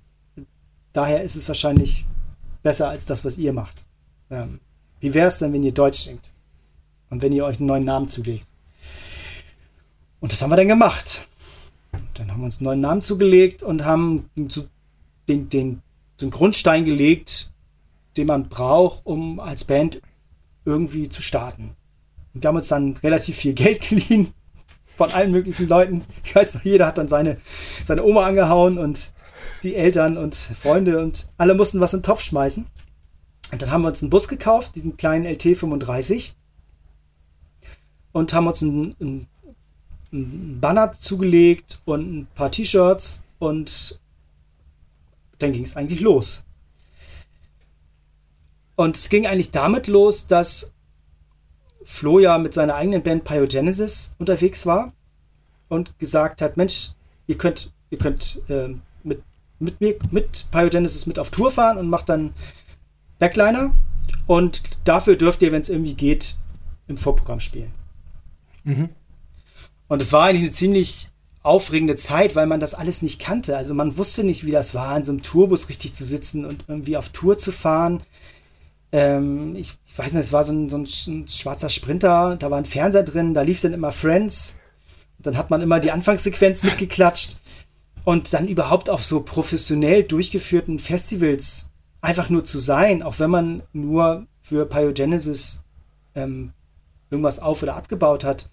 daher ist es wahrscheinlich besser als das, was ihr macht. Ähm, wie wäre es denn, wenn ihr Deutsch singt und wenn ihr euch einen neuen Namen zulegt? Und das haben wir dann gemacht. Dann haben wir uns einen neuen Namen zugelegt und haben den, den, den Grundstein gelegt, den man braucht, um als Band irgendwie zu starten. Und wir haben uns dann relativ viel Geld geliehen von allen möglichen Leuten. Ich weiß noch, jeder hat dann seine, seine Oma angehauen und die Eltern und Freunde und alle mussten was in den Topf schmeißen. Und dann haben wir uns einen Bus gekauft, diesen kleinen LT35 und haben uns einen, einen, Banner zugelegt und ein paar T-Shirts und dann ging es eigentlich los. Und es ging eigentlich damit los, dass Flo ja mit seiner eigenen Band Pyogenesis unterwegs war und gesagt hat, Mensch, ihr könnt, ihr könnt äh, mit, mir, mit Pyogenesis mit auf Tour fahren und macht dann Backliner und dafür dürft ihr, wenn es irgendwie geht, im Vorprogramm spielen. Mhm. Und es war eigentlich eine ziemlich aufregende Zeit, weil man das alles nicht kannte. Also man wusste nicht, wie das war, in so einem Tourbus richtig zu sitzen und irgendwie auf Tour zu fahren. Ähm, ich, ich, weiß nicht, es war so ein, so ein, schwarzer Sprinter, da war ein Fernseher drin, da lief dann immer Friends. Dann hat man immer die Anfangssequenz mitgeklatscht. Und dann überhaupt auf so professionell durchgeführten Festivals einfach nur zu sein, auch wenn man nur für Pyogenesis ähm, irgendwas auf- oder abgebaut hat,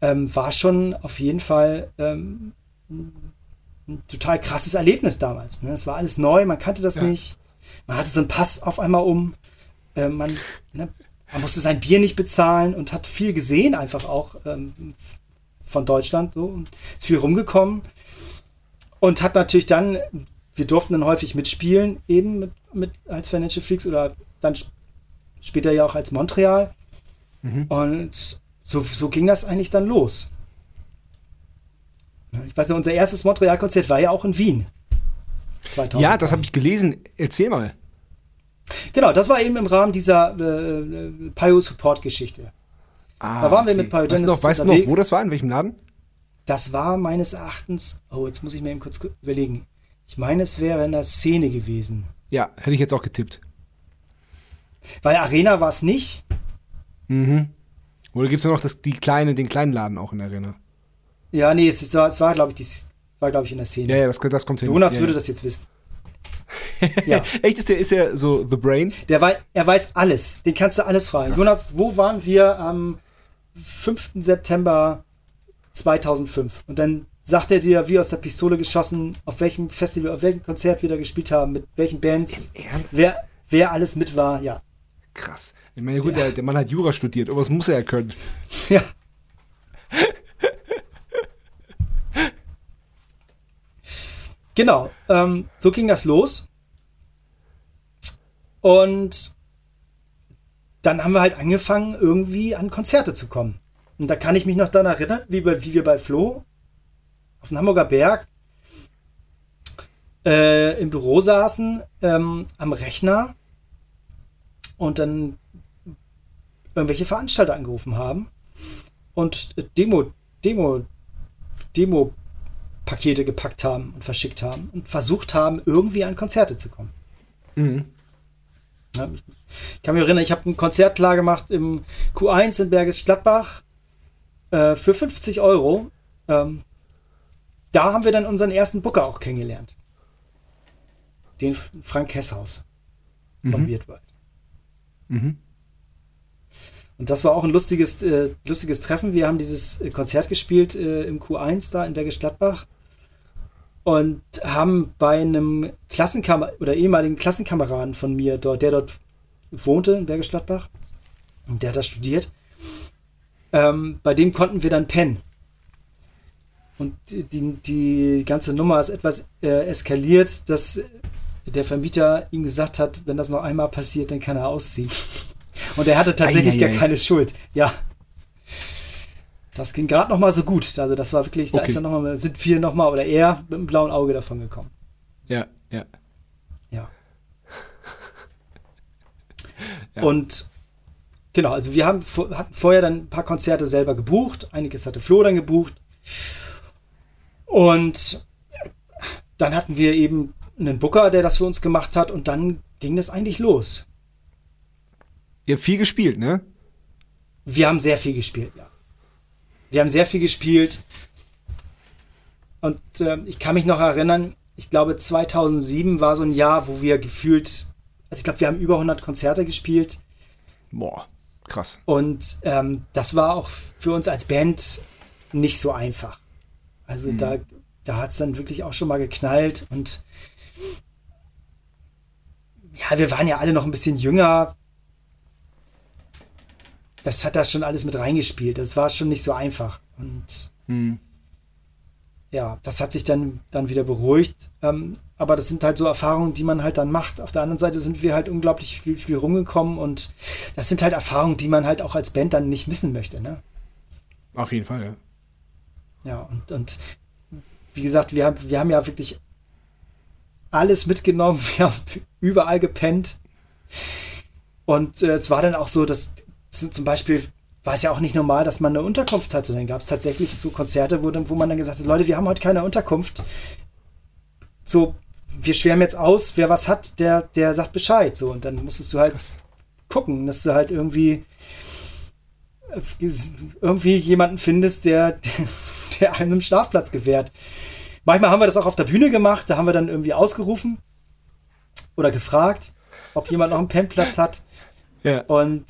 ähm, war schon auf jeden Fall ähm, ein total krasses Erlebnis damals. Ne? Es war alles neu, man kannte das ja. nicht. Man hatte so einen Pass auf einmal um. Äh, man, ne, man musste sein Bier nicht bezahlen und hat viel gesehen, einfach auch ähm, von Deutschland. So, und ist viel rumgekommen. Und hat natürlich dann, wir durften dann häufig mitspielen, eben mit, mit als Financial Freaks oder dann sp später ja auch als Montreal. Mhm. Und so, so ging das eigentlich dann los. Ich weiß nicht, unser erstes Montreal-Konzert war ja auch in Wien. 2000. Ja, das habe ich gelesen. Erzähl mal. Genau, das war eben im Rahmen dieser äh, äh, Pio-Support-Geschichte. Ah, Da waren wir mit Pio weißt du noch, weißt du noch, unterwegs. wo das war? In welchem Laden? Das war meines Erachtens, oh, jetzt muss ich mir eben kurz überlegen. Ich meine, es wäre in der Szene gewesen. Ja, hätte ich jetzt auch getippt. Weil Arena war es nicht. Mhm. Oder gibt es noch das, die kleine, den kleinen Laden auch in der Arena? Ja, nee, es, ist- es war, glaube ich, die, war, glaube ich, in der Szene. Ja, ja, das, das kommt hin. Jonas ja, würde ja. das jetzt wissen. ja, Echt, ist der, ist der so The Brain? der wei er weiß alles. Den kannst du alles fragen. Jonas, wo waren wir am 5. September 2005? Und dann sagt er dir, wie aus der Pistole geschossen, auf welchem Festival, auf welchem Konzert wir da gespielt haben, mit welchen Bands, Im Ernst? wer, wer alles mit war. Ja. Krass. Ich meine, gut, der, der Mann hat Jura studiert, aber was muss er ja können? Ja. genau, ähm, so ging das los. Und dann haben wir halt angefangen, irgendwie an Konzerte zu kommen. Und da kann ich mich noch daran erinnern, wie, bei, wie wir bei Flo auf dem Hamburger Berg äh, im Büro saßen, ähm, am Rechner und dann irgendwelche Veranstalter angerufen haben und äh, Demo, Demo, Demo-Pakete gepackt haben und verschickt haben und versucht haben, irgendwie an Konzerte zu kommen. Mhm. Ja, ich ich kann mich erinnern, ich habe ein Konzert klar gemacht im Q1 in Bergisch Gladbach äh, für 50 Euro. Ähm, da haben wir dann unseren ersten Booker auch kennengelernt. Den Frank Hesshaus von Mhm. Beardwald. Mhm. Und das war auch ein lustiges, äh, lustiges Treffen. Wir haben dieses äh, Konzert gespielt äh, im Q1 da in Bergisch Gladbach und haben bei einem Klassenkam oder ehemaligen Klassenkameraden von mir dort, der dort wohnte in Bergisch Gladbach und der hat da studiert, ähm, bei dem konnten wir dann pennen. Und die, die, ganze Nummer ist etwas äh, eskaliert, dass der Vermieter ihm gesagt hat, wenn das noch einmal passiert, dann kann er ausziehen. Und er hatte tatsächlich Eieiei. gar keine Schuld. Ja. Das ging gerade noch mal so gut. Also das war wirklich, da Okay. ist dann noch mal, sind wir noch mal oder er mit einem blauen Auge davon gekommen. Ja, ja. Ja. Ja. Und genau, also wir haben hatten vorher dann ein paar Konzerte selber gebucht. Einiges hatte Flo dann gebucht. Und dann hatten wir eben einen Booker, der das für uns gemacht hat. Und dann ging das eigentlich los. Ihr habt viel gespielt, ne? Wir haben sehr viel gespielt, ja. Wir haben sehr viel gespielt. Und äh, ich kann mich noch erinnern, ich glaube 2007 war so ein Jahr, wo wir gefühlt, also ich glaube, wir haben über 100 Konzerte gespielt. Boah, krass. Und ähm, das war auch für uns als Band nicht so einfach. Also da, da hat es dann wirklich auch schon mal geknallt. Und ja, wir waren ja alle noch ein bisschen jünger. Das hat da schon alles mit reingespielt. Das war schon nicht so einfach. Und Hm. Ja, das hat sich dann, dann wieder beruhigt. Ähm, aber das sind halt so Erfahrungen, die man halt dann macht. Auf der anderen Seite sind wir halt unglaublich viel, viel rumgekommen und das sind halt Erfahrungen, die man halt auch als Band dann nicht missen möchte. Ne? Auf jeden Fall, ja. Ja, und, und wie gesagt, wir haben, wir haben ja wirklich alles mitgenommen. Wir haben überall gepennt. Und äh, es war dann auch so, dass zum Beispiel war es ja auch nicht normal, dass man eine Unterkunft hatte. Dann gab es tatsächlich so Konzerte, wo, dann, wo man dann gesagt hat, Leute, wir haben heute keine Unterkunft. So, wir schwärmen jetzt aus, wer was hat, der, der sagt Bescheid. So, und dann musstest du halt gucken, dass du halt irgendwie äh, irgendwie jemanden findest, der, der einem einen Schlafplatz gewährt. Manchmal haben wir das auch auf der Bühne gemacht, da haben wir dann irgendwie ausgerufen oder gefragt, ob jemand noch einen Pennplatz hat. Ja. Und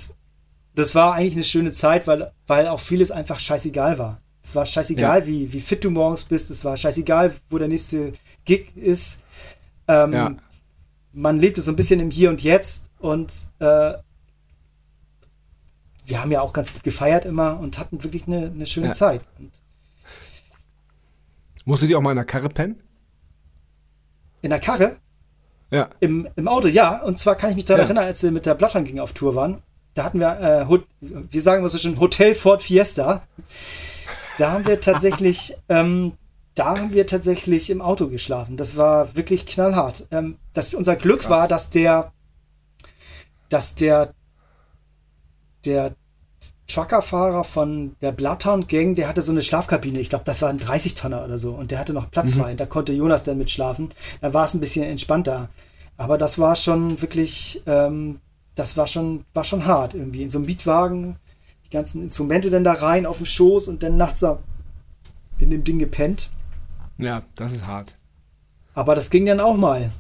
das war eigentlich eine schöne Zeit, weil, weil auch vieles einfach scheißegal war. Es war scheißegal, wie, wie fit du morgens bist. Es war scheißegal, wo der nächste Gig ist. Ähm, Ja. Man lebte so ein bisschen im Hier und Jetzt und äh, wir haben ja auch ganz gut gefeiert immer und hatten wirklich eine, eine schöne Ja. Zeit. Und Musstet ihr auch mal in der Karre pennen? In der Karre? Ja. Im, Im Auto, ja. Und zwar kann ich mich daran Ja. erinnern, als wir mit der Bloodhound Gang auf Tour waren. Da hatten wir, äh, wir sagen mal so schön, Hotel Ford Fiesta. Da haben wir tatsächlich, ähm, da haben wir tatsächlich im Auto geschlafen. Das war wirklich knallhart. Ähm, das, unser Glück Krass. war, dass der, dass der, der Truckerfahrer von der Bloodhound Gang, der hatte so eine Schlafkabine. Ich glaube, das war ein 30-Tonner oder so. Und der hatte noch Platz frei. Da konnte Jonas dann mitschlafen. Da war es ein bisschen entspannter. Aber das war schon wirklich, ähm, das war schon, war schon hart irgendwie. In so einem Mietwagen, die ganzen Instrumente dann da rein auf den Schoß und dann nachts in dem Ding gepennt. Ja, das ist hart. Aber das ging dann auch mal.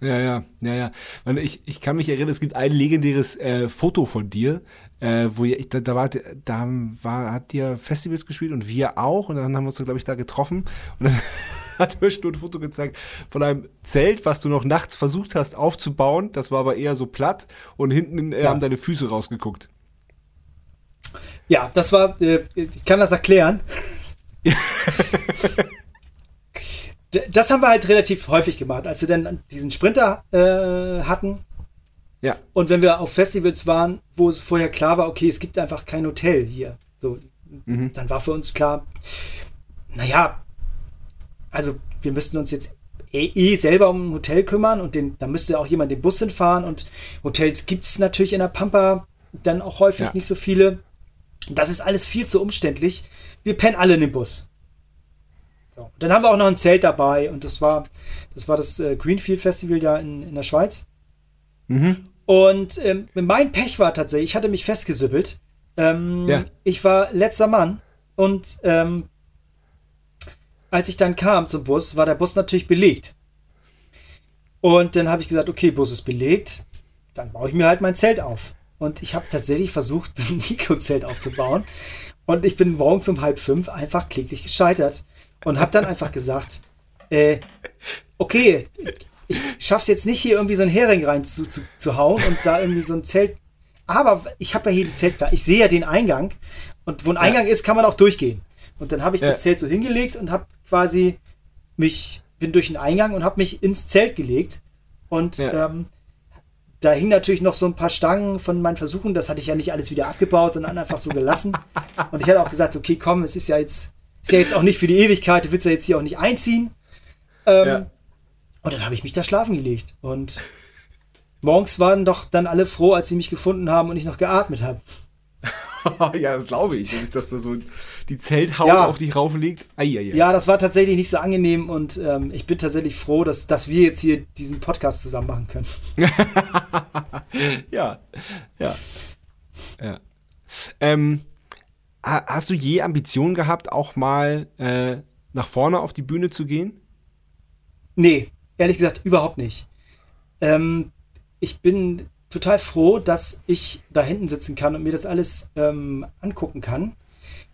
Ja, ja, ja, ja. Ich, ich kann mich erinnern, es gibt ein legendäres äh, Foto von dir, äh, wo ihr, da, da, war, da war, hat ihr Festivals gespielt und wir auch. Und dann haben wir uns, glaube ich, da getroffen. Und dann hat Hirsch nur ein Foto gezeigt von einem Zelt, was du noch nachts versucht hast aufzubauen. Das war aber eher so platt. Und hinten äh, Ja. haben deine Füße rausgeguckt. Ja, das war, äh, ich kann das erklären. Das haben wir halt relativ häufig gemacht, als wir dann diesen Sprinter äh, hatten. Ja. Und wenn wir auf Festivals waren, wo es vorher klar war, okay, es gibt einfach kein Hotel hier. So, dann war für uns klar, naja, also wir müssten uns jetzt eh, eh selber um ein Hotel kümmern und den, da müsste auch jemand den Bus hinfahren und Hotels gibt es natürlich in der Pampa dann auch häufig Ja. nicht so viele. Das ist alles viel zu umständlich. Wir pennen alle in den Bus. So. Und Dann haben wir auch noch ein Zelt dabei und das war das, war das äh, Greenfield Festival da in, in der Schweiz. Und ähm, mein Pech war tatsächlich, ich hatte mich festgesüppelt. Ähm, Ja. Ich war letzter Mann und ähm, als ich dann kam zum Bus, war der Bus natürlich belegt. Und dann habe ich gesagt, okay, Bus ist belegt, dann baue ich mir halt mein Zelt auf. Und ich habe tatsächlich versucht, ein Nico-Zelt aufzubauen. Und ich bin morgens um halb fünf einfach kläglich gescheitert. Und habe dann einfach gesagt, äh, okay, ich schaff's jetzt nicht hier irgendwie so einen Hering rein zu, zu, zu hauen und da irgendwie so ein Zelt. Aber ich habe ja hier die Zeltplan. Ich sehe ja den Eingang. Und wo ein Eingang ist, kann man auch durchgehen. Und dann habe ich das Ja. Zelt so hingelegt und habe quasi mich, bin durch den Eingang und habe mich ins Zelt gelegt. Und Ja. ähm, da hing natürlich noch so ein paar Stangen von meinen Versuchen. Das hatte ich ja nicht alles wieder abgebaut, sondern einfach so gelassen. Und ich hatte auch gesagt, okay, komm, es ist ja jetzt, ist ja jetzt auch nicht für die Ewigkeit. Du willst ja jetzt hier auch nicht einziehen. Ähm, Ja. Und dann habe ich mich da schlafen gelegt. Und morgens waren doch dann alle froh, als sie mich gefunden haben und ich noch geatmet habe. ja, das glaube ich. Dass, da so die Zelthaut Ja. auf dich rauflegt. Eieiei. Ja, das war tatsächlich nicht so angenehm und ähm, ich bin tatsächlich froh, dass, dass wir jetzt hier diesen Podcast zusammen machen können. Ja, ja. ja. Ähm, ha- hast du je Ambitionen gehabt, auch mal äh, nach vorne auf die Bühne zu gehen? Nee, ehrlich gesagt, überhaupt nicht. Ähm, ich bin total froh, dass ich da hinten sitzen kann und mir das alles ähm, angucken kann.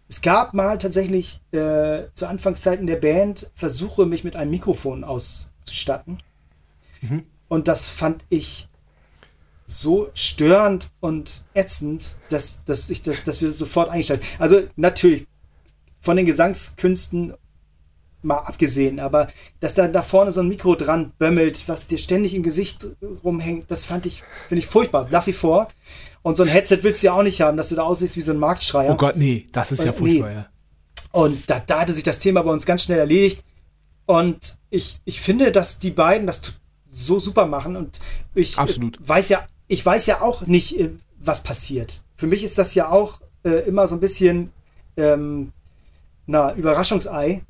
Es gab mal tatsächlich äh, zu Anfangszeiten der Band Versuche, mich mit einem Mikrofon auszustatten. Und das fand ich so störend und ätzend, dass, dass, ich das, dass wir das sofort eingestellt Also natürlich von den Gesangskünsten mal abgesehen, aber dass da da vorne so ein Mikro dran bömmelt, was dir ständig im Gesicht rumhängt, das fand ich, finde ich furchtbar, nach wie vor. Und so ein Headset willst du ja auch nicht haben, dass du da aussiehst wie so ein Marktschreier. Oh Gott, nee, das ist ja Äh, furchtbar, nee. ja. Und da, da hatte sich das Thema bei uns ganz schnell erledigt. Und ich, ich finde, dass die beiden das so super machen. Und ich Absolut. äh, weiß ja, ich weiß ja auch nicht, äh, was passiert. Für mich ist das ja auch äh, immer so ein bisschen ähm, na, Überraschungsei.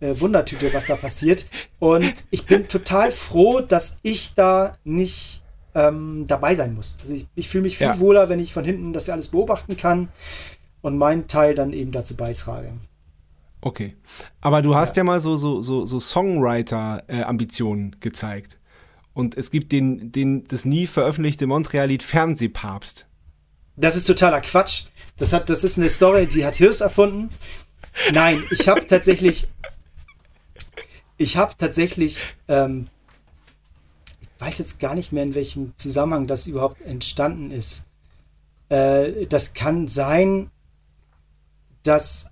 Äh, Wundertüte, was da passiert. Und ich bin total froh, dass ich da nicht ähm, dabei sein muss. Also ich, ich fühle mich viel Ja. wohler, wenn ich von hinten das alles beobachten kann und meinen Teil dann eben dazu beitrage. Okay. Aber du hast ja, mal so, so, so, so Songwriter-Ambitionen gezeigt. Und es gibt den, den, das nie veröffentlichte Montreal-Lied Fernsehpapst. Das ist totaler Quatsch. Das, hat, das ist eine Story, die hat Hirst erfunden. Nein, ich habe tatsächlich, ich habe tatsächlich, ähm, ich weiß jetzt gar nicht mehr, in welchem Zusammenhang das überhaupt entstanden ist. Äh, das kann sein, dass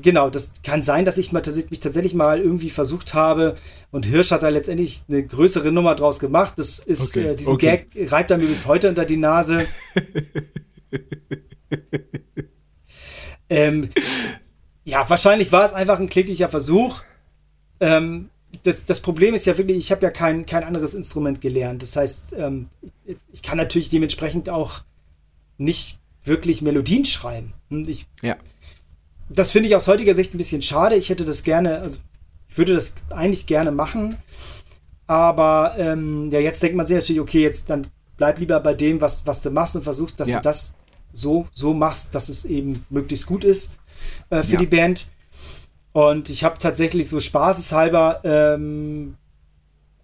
Genau, das kann sein, dass ich mal, dass ich mich tatsächlich mal irgendwie versucht habe und Hirsch hat da letztendlich eine größere Nummer draus gemacht. Das ist, Okay, äh, diesen okay. Gag reibt er mir bis heute unter die Nase. ähm, ja, wahrscheinlich war es einfach ein kläglicher Versuch. Ähm, das, das Problem ist ja wirklich, ich habe ja kein, kein anderes Instrument gelernt. Das heißt, ähm, ich kann natürlich dementsprechend auch nicht wirklich Melodien schreiben. Hm, Ich Ja. das finde ich aus heutiger Sicht ein bisschen schade. Ich hätte das gerne, also ich würde das eigentlich gerne machen. Aber ähm, ja, jetzt denkt man sich natürlich, okay, jetzt dann bleib lieber bei dem, was, was du machst und versuch, dass Ja. du das so, so machst, dass es eben möglichst gut ist äh, für Ja. die Band. Und ich habe tatsächlich so spaßeshalber, ähm,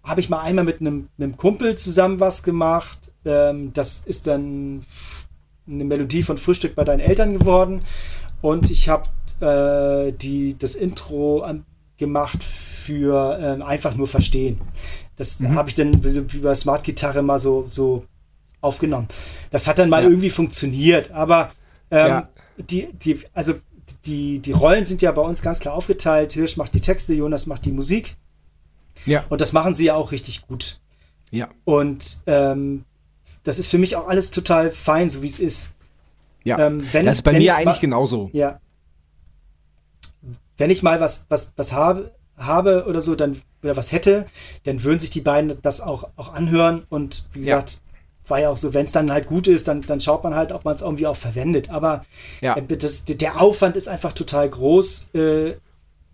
habe ich mal einmal mit einem, einem Kumpel zusammen was gemacht. Ähm, das ist dann eine Melodie von Frühstück bei deinen Eltern geworden. Und ich habe äh, die, das Intro an, gemacht für ähm, einfach nur verstehen. Das habe ich dann über Smart Gitarre mal so, so aufgenommen. Das hat dann mal Ja. irgendwie funktioniert, aber ähm, Ja. die, die, also die, die Rollen sind ja bei uns ganz klar aufgeteilt. Hirsch macht die Texte, Jonas macht die Musik Ja. und das machen sie ja auch richtig gut. Ja. Und ähm, das ist für mich auch alles total fein, so wie es ist. Ja. Ähm, wenn- das ist bei mir ich eigentlich genauso. Ja. Wenn ich mal was, was, was habe, habe oder so, dann, oder was hätte, dann würden sich die beiden das auch, auch anhören. Und wie Ja. War ja auch so, wenn es dann halt gut ist, dann, dann schaut man halt, ob man es irgendwie auch verwendet. Aber Ja. äh, das, der Aufwand ist einfach total groß äh,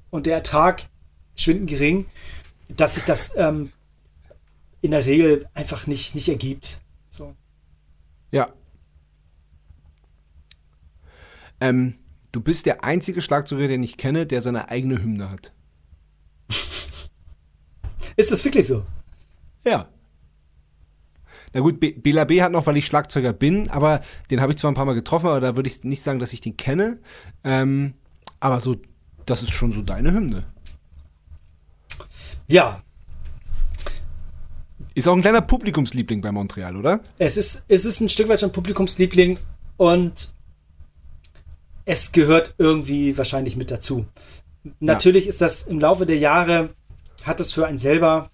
und der Ertrag schwindend gering, dass sich das ähm, in der Regel einfach nicht, nicht ergibt. So. Ja. Ähm, du bist der einzige Schlagzeuger, den ich kenne, der seine eigene Hymne hat. Ist das wirklich so? Ja. Na gut, Be- Bela B hat noch, weil ich Schlagzeuger bin, aber den habe ich zwar ein paar Mal getroffen, aber da würde ich nicht sagen, dass ich den kenne. Ähm, aber so, das ist schon so deine Hymne. Ja, Ist auch ein kleiner Publikumsliebling bei Montreal, oder? Es ist, es ist ein Stück weit schon Publikumsliebling und es gehört irgendwie wahrscheinlich mit dazu. Natürlich ist das im Laufe der Jahre, hat es für einen selber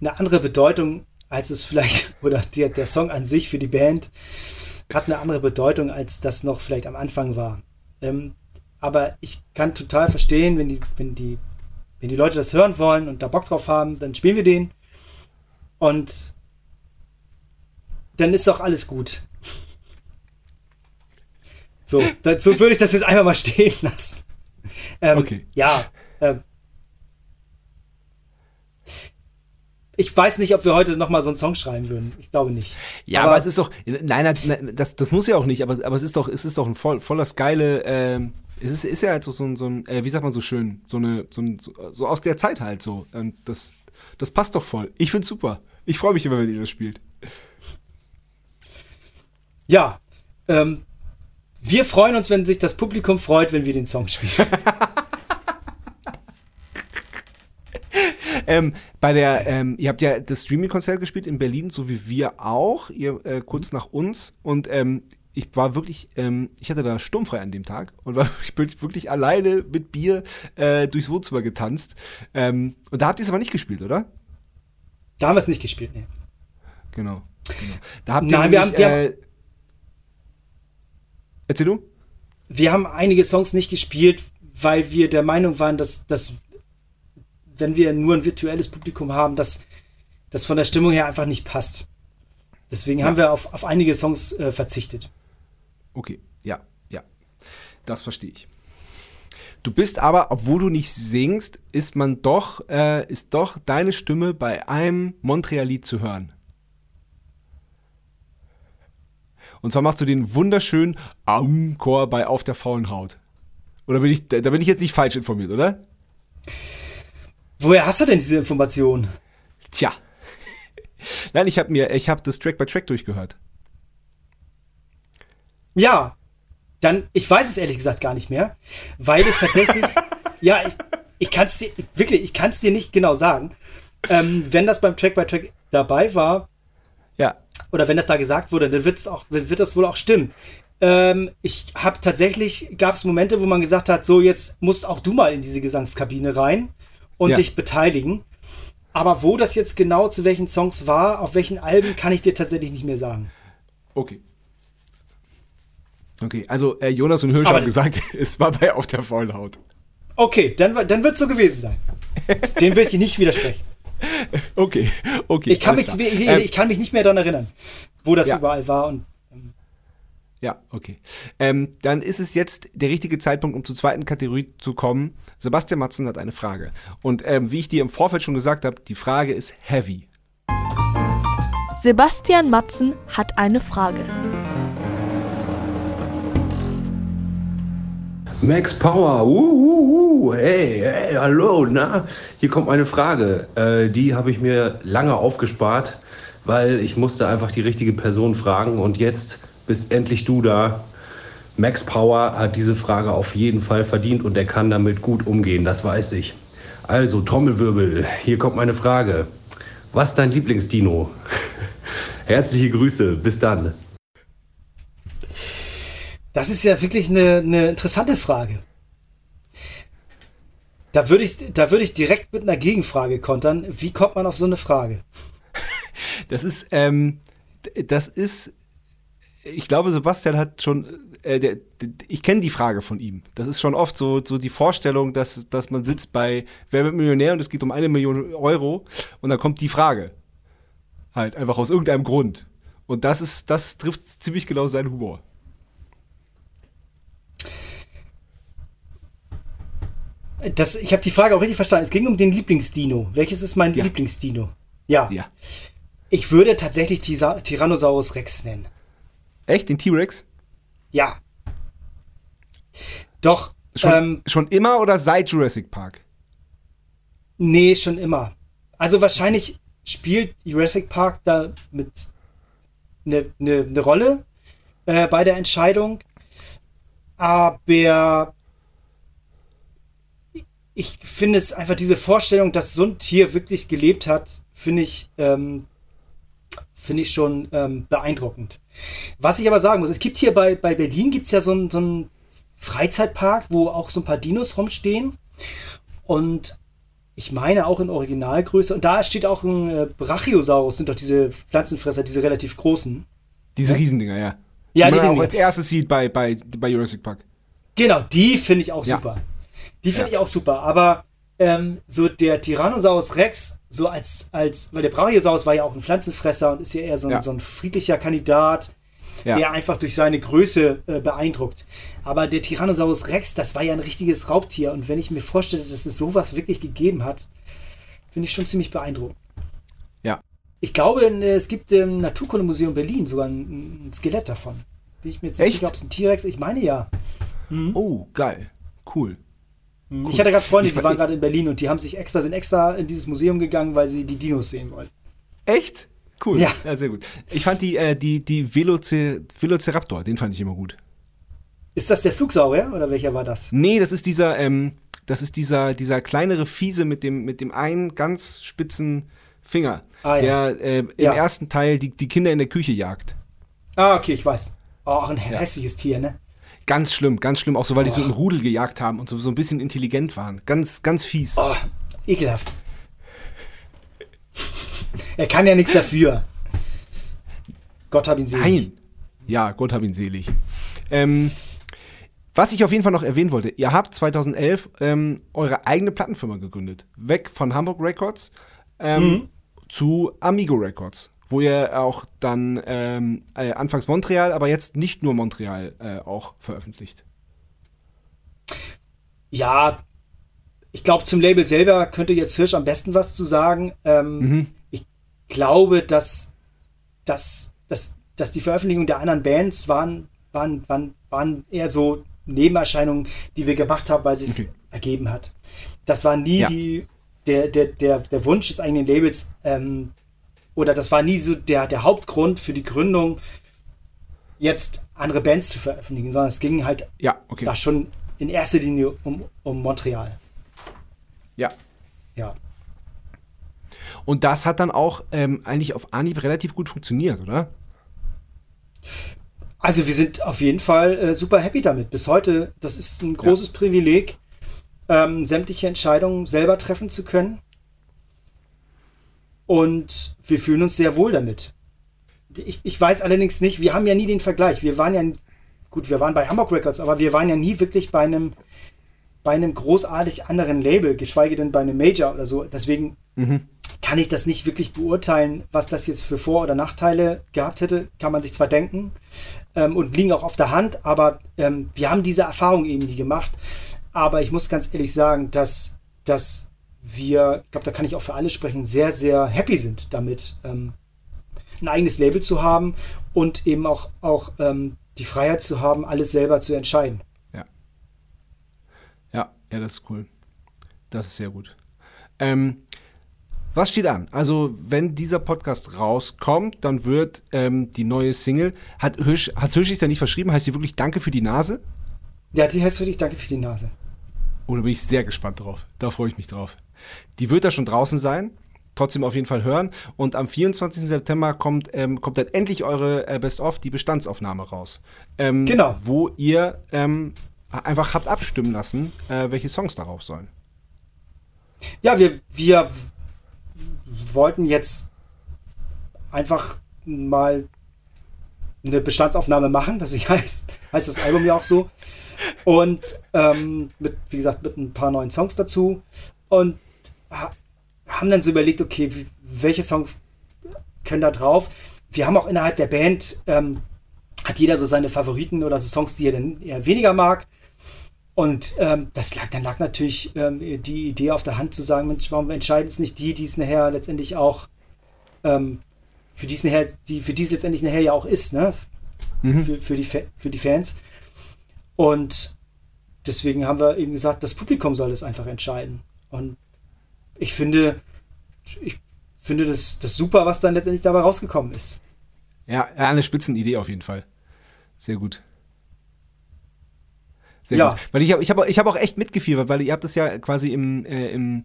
eine andere Bedeutung, als es vielleicht, oder der, der Song an sich für die Band hat eine andere Bedeutung, als das noch vielleicht am Anfang war. Ähm, aber ich kann total verstehen, wenn die, wenn die, wenn die Leute das hören wollen und da Bock drauf haben, dann spielen wir den. Und dann ist doch alles gut. So, dazu würde ich das jetzt einfach mal stehen lassen. Ähm, Okay. Ja. Ähm, ich weiß nicht, ob wir heute noch mal so einen Song schreiben würden. Ich glaube nicht. Ja, aber, es ist doch, nein, nein, das, das muss ja auch nicht, aber, aber es ist doch, es ist doch ein voll, voller geile, ähm, es ist, ist ja halt so, so ein, so ein äh, wie sagt man so schön, so eine, so, ein, so, so aus der Zeit halt so. Und das, das passt doch voll. Ich find's super. Ich freue mich immer, wenn ihr das spielt. Ja. Ähm, wir freuen uns, wenn sich das Publikum freut, wenn wir den Song spielen. Ähm, bei der, ähm, ihr habt ja das Streaming-Konzert gespielt in Berlin, so wie wir auch, ihr äh, kurz nach uns. Und ähm, ich war wirklich, ähm, ich hatte da sturmfrei an dem Tag und war ich bin wirklich alleine mit Bier äh, durchs Wohnzimmer getanzt. Ähm, und da habt ihr es aber nicht gespielt, oder? Da haben wir es nicht gespielt. Nee. Genau. genau. Da habt Nein, ihr wir nämlich, haben- wir äh, Erzähl du? Wir haben einige Songs nicht gespielt, weil wir der Meinung waren, dass, dass wenn wir nur ein virtuelles Publikum haben, dass das von der Stimmung her einfach nicht passt. Deswegen haben wir auf, auf einige Songs äh, verzichtet. Okay, ja, ja. Das verstehe ich. Du bist aber, obwohl du nicht singst, ist man doch, äh, ist doch deine Stimme bei einem Montreal-Lied zu hören. Und zwar machst du den wunderschönen Aumchor bei Auf der faulen Haut. Oder bin ich, da bin ich jetzt nicht falsch informiert, oder? Woher hast du denn diese Information? Tja. Nein, ich habe mir, ich habe das Track by Track durchgehört. Ja, dann, ich weiß es ehrlich gesagt gar nicht mehr, weil ich tatsächlich, ja, ich, ich kann es dir, wirklich, ich kann es dir nicht genau sagen. Ähm, wenn das beim Track by Track dabei war, Ja. oder wenn das da gesagt wurde, dann wird es auch, wird das wohl auch stimmen. Ähm, ich habe tatsächlich, gab es Momente, wo man gesagt hat, so jetzt musst auch du mal in diese Gesangskabine rein und Ja. dich beteiligen. Aber wo das jetzt genau zu welchen Songs war, auf welchen Alben, kann ich dir tatsächlich nicht mehr sagen. Okay. Okay, also äh, Jonas und Hirsch haben gesagt, es war bei Auf der faulen Haut. Okay, dann, dann wird es so gewesen sein. Dem will ich nicht widersprechen. Okay, okay. Ich kann, mich, klar. ich, Ähm, ich kann mich nicht mehr daran erinnern, wo das Ja. überall war. Und Ja, okay. Ähm, dann ist es jetzt der richtige Zeitpunkt, um zur zweiten Kategorie zu kommen. Sebastian Matzen hat eine Frage. Und ähm, wie ich dir im Vorfeld schon gesagt habe, die Frage ist heavy. Sebastian Matzen hat eine Frage. Max Power, uh, uh, uh, hey, hey, hallo, na, hier kommt meine Frage. Äh, die habe ich mir lange aufgespart, weil ich musste einfach die richtige Person fragen und jetzt bist endlich du da. Max Power hat diese Frage auf jeden Fall verdient und er kann damit gut umgehen, das weiß ich. Also, Trommelwirbel, hier kommt meine Frage. Was ist dein Lieblingsdino? Herzliche Grüße, bis dann. das ist ja wirklich eine, eine interessante Frage. Da würde ich, da würde ich direkt mit einer Gegenfrage kontern. Wie kommt man auf so eine Frage? Das ist, ähm, das ist, ich glaube, Sebastian hat schon, äh, der, d- ich kenne die Frage von ihm. Das ist schon oft so, so die Vorstellung, dass, dass man sitzt bei Wer wird Millionär und es geht um eine Million Euro und dann kommt die Frage. Halt, einfach aus irgendeinem Grund. Und das ist, das trifft ziemlich genau seinen Humor. Das, ich habe die Frage auch richtig verstanden. Es ging um den Lieblingsdino. Welches ist mein Ja. Lieblingsdino? Ja. Ja. Ich würde tatsächlich Tisa Tyrannosaurus Rex nennen. Echt? Den T-Rex? Ja. Doch, Schon, ähm, schon immer oder seit Jurassic Park? nee, schon immer. Also wahrscheinlich spielt Jurassic Park da mit eine ne, ne Rolle äh, bei der Entscheidung. Aber ich finde es einfach diese Vorstellung, dass so ein Tier wirklich gelebt hat, finde ich, ähm, finde ich schon ähm, beeindruckend. Was ich aber sagen muss, es gibt hier bei, bei Berlin gibt's ja so einen so Freizeitpark, wo auch so ein paar Dinos rumstehen. Und ich meine auch in Originalgröße. Und da steht auch ein äh, Brachiosaurus, sind doch diese Pflanzenfresser, diese relativ großen. Diese Riesendinger, ja. Ja, die die man auch als erstes sieht bei, bei, bei Jurassic Park. Genau, die finde ich auch Ja. super. Die finde Ja. ich auch super. Aber ähm, so der Tyrannosaurus Rex, so als, als, weil der Brachiosaurus war ja auch ein Pflanzenfresser und ist ja eher so ein, Ja. so ein friedlicher Kandidat, Ja. der einfach durch seine Größe äh, beeindruckt. Aber der Tyrannosaurus Rex, das war ja ein richtiges Raubtier. Und wenn ich mir vorstelle, dass es sowas wirklich gegeben hat, finde ich schon ziemlich beeindruckend. Ja. Ich glaube, äh, es gibt im Naturkundemuseum Berlin sogar ein, ein Skelett davon. Bin ich mir jetzt nicht sicher, ob es ein T-Rex Ich meine ja. Oh, geil. Cool. Ich hatte gerade Freunde, die war- waren gerade in Berlin und die haben sich extra, sind extra in dieses Museum gegangen, weil sie die Dinos sehen wollten. Echt? Cool. Ja. sehr gut. Ich fand die, äh, die, die Veloci Velociraptor, den fand ich immer gut. Ist das der Flugsaurier oder welcher war das? Nee, das ist dieser, ähm, das ist dieser, dieser kleinere Fiese mit dem, mit dem einen ganz spitzen Finger, Ah, ja. der äh, im Ja. ersten Teil die, die Kinder in der Küche jagt. Ah, okay, ich weiß. Oh, auch ein hässliches Tier, ne? Ganz schlimm, ganz schlimm, auch so, weil die so im Rudel gejagt haben und so, so ein bisschen intelligent waren. Ganz, ganz fies. Oh, ekelhaft. er kann ja nichts dafür. Gott hab ihn selig. Nein. Ja, Gott hab ihn selig. Ähm, was ich auf jeden Fall noch erwähnen wollte, ihr habt 2011 ähm, eure eigene Plattenfirma gegründet. Weg von Hamburg Records ähm, zu Amigo Records, wo ihr auch dann ähm, äh, anfangs Montreal, aber jetzt nicht nur Montreal äh, auch veröffentlicht. Ja, ich glaube, zum Label selber könnte jetzt Hirsch am besten was zu sagen. Ähm, Mhm. Ich glaube, dass, dass, dass, dass die Veröffentlichung der anderen Bands waren, waren, waren, waren eher so Nebenerscheinungen, die wir gemacht haben, weil es sich Okay. ergeben hat. Das war nie Ja. die, der, der, der, der Wunsch des eigenen Labels ähm, oder das war nie so der, der Hauptgrund für die Gründung, jetzt andere Bands zu veröffentlichen, sondern es ging halt Ja, okay. da schon in erster Linie um, um Montreal. Ja. Ja. Und das hat dann auch ähm, eigentlich auf Anhieb relativ gut funktioniert, oder? Also wir sind auf jeden Fall äh, super happy damit. Bis heute, das ist ein großes Privileg, ähm, sämtliche Entscheidungen selber treffen zu können. Und wir fühlen uns sehr wohl damit. Ich, ich weiß allerdings nicht, wir haben ja nie den Vergleich. Wir waren ja, gut, wir waren bei Hamburg Records, aber wir waren ja nie wirklich bei einem, bei einem großartig anderen Label, geschweige denn bei einem Major oder so. Deswegen kann ich das nicht wirklich beurteilen, was das jetzt für Vor- oder Nachteile gehabt hätte. Kann man sich zwar denken ähm, und liegen auch auf der Hand, aber ähm, wir haben diese Erfahrung eben nie gemacht. Aber ich muss ganz ehrlich sagen, dass, dass wir, ich glaube, da kann ich auch für alle sprechen, sehr, sehr happy sind damit, ähm, ein eigenes Label zu haben und eben auch, auch ähm, die Freiheit zu haben, alles selber zu entscheiden. Ja. Ja, ja, das ist cool. Das ist sehr gut. Ähm, was steht an? Also, wenn dieser Podcast rauskommt, dann wird ähm, die neue Single, hat Hirsch, hat Hirsch da nicht verschrieben, heißt sie wirklich Danke für die Nase? Ja, die heißt wirklich Danke für die Nase. Oh, da bin ich sehr gespannt drauf. Da freue ich mich drauf. Die wird da schon draußen sein. Trotzdem auf jeden Fall hören. Und am 24. September kommt, ähm, kommt dann endlich eure äh, Best-of, die Bestandsaufnahme raus. Ähm, Genau. Wo ihr ähm, einfach habt abstimmen lassen, äh, welche Songs darauf sollen. Ja, wir, wir wollten jetzt einfach mal eine Bestandsaufnahme machen, deswegen heißt, heißt das Album ja auch so. Und ähm, mit, wie gesagt, mit ein paar neuen Songs dazu. Und haben dann so überlegt, okay, welche Songs können da drauf? Wir haben auch innerhalb der Band, ähm, hat jeder so seine Favoriten oder so Songs, die er dann eher weniger mag. Und ähm, das lag, dann lag natürlich ähm, die Idee auf der Hand zu sagen, Mensch, warum entscheiden es nicht die, die es nachher letztendlich auch, ähm, für die es nachher, die, für die es letztendlich nachher ja auch ist, ne? Für, für, die, Fa- für die Fans. Und deswegen haben wir eben gesagt, das Publikum soll es einfach entscheiden. Und ich finde, ich finde das, das super, was dann letztendlich dabei rausgekommen ist. Ja, eine Spitzenidee auf jeden Fall. Sehr gut. Sehr Ja. gut. Weil ich habe ich hab, auch- ich hab auch echt mitgefiebert, weil ihr habt das ja quasi im, äh, im,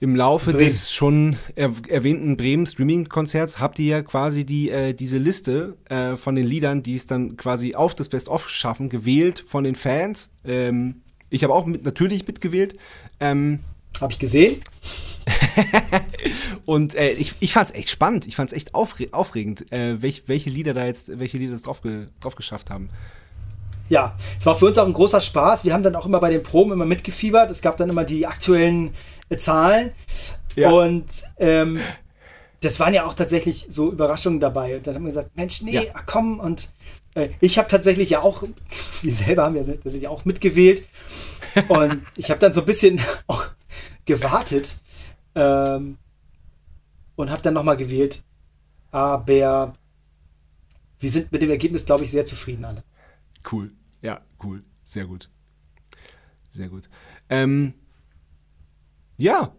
im Laufe Bremen. des schon er, erwähnten Bremen Streaming-Konzerts habt ihr ja quasi die, äh, diese Liste äh, von den Liedern, die es dann quasi auf das Best-of schaffen, gewählt von den Fans. Ähm, ich habe auch mit, natürlich mitgewählt. Ähm, Habe ich gesehen? und äh, ich, ich fand es echt spannend. Ich fand es echt aufre aufregend, äh, welch, welche Lieder da jetzt, welche Lieder das drauf, ge drauf geschafft haben. Ja, es war für uns auch ein großer Spaß. Wir haben dann auch immer bei den Proben immer mitgefiebert. Es gab dann immer die aktuellen äh, Zahlen. Ja. Und ähm, das waren ja auch tatsächlich so Überraschungen dabei. Und dann haben wir gesagt, Mensch, nee, Ja. ach komm. Und äh, ich habe tatsächlich ja auch, wir selber haben ja tatsächlich auch mitgewählt. Und ich habe dann so ein bisschen auch gewartet ähm, und habe dann nochmal gewählt. Aber wir sind mit dem Ergebnis, glaube ich, sehr zufrieden alle. Cool. Ja, cool. Sehr gut. Sehr gut. Ähm, ja.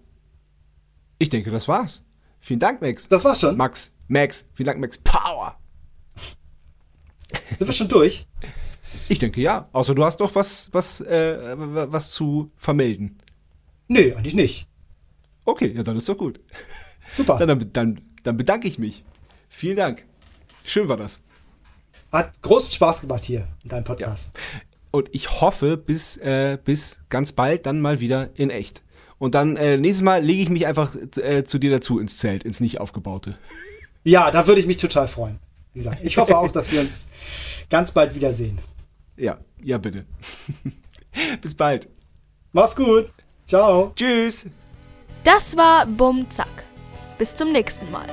Ich denke, das war's. Vielen Dank, Max. Das war's schon. Max. Max. Vielen Dank, Max. Power. Sind wir schon durch? Ich denke ja. Außer du hast noch was, was, äh, was zu vermelden. Nö, eigentlich nicht. Okay, ja, dann ist doch gut. Super. Dann, dann, dann, bedanke ich mich. Vielen Dank. Schön war das. Hat großen Spaß gemacht hier in deinem Podcast. Und ich hoffe, bis, äh, bis ganz bald dann mal wieder in echt. Und dann äh, nächstes Mal lege ich mich einfach äh, zu dir dazu ins Zelt, ins nicht aufgebaute. Ja, da würde ich mich total freuen. Wie gesagt, ich hoffe auch, dass wir uns ganz bald wiedersehen. Ja, ja, bitte. bis bald. Mach's gut. Ciao. Tschüss. Das war Bum Zack. Bis zum nächsten Mal.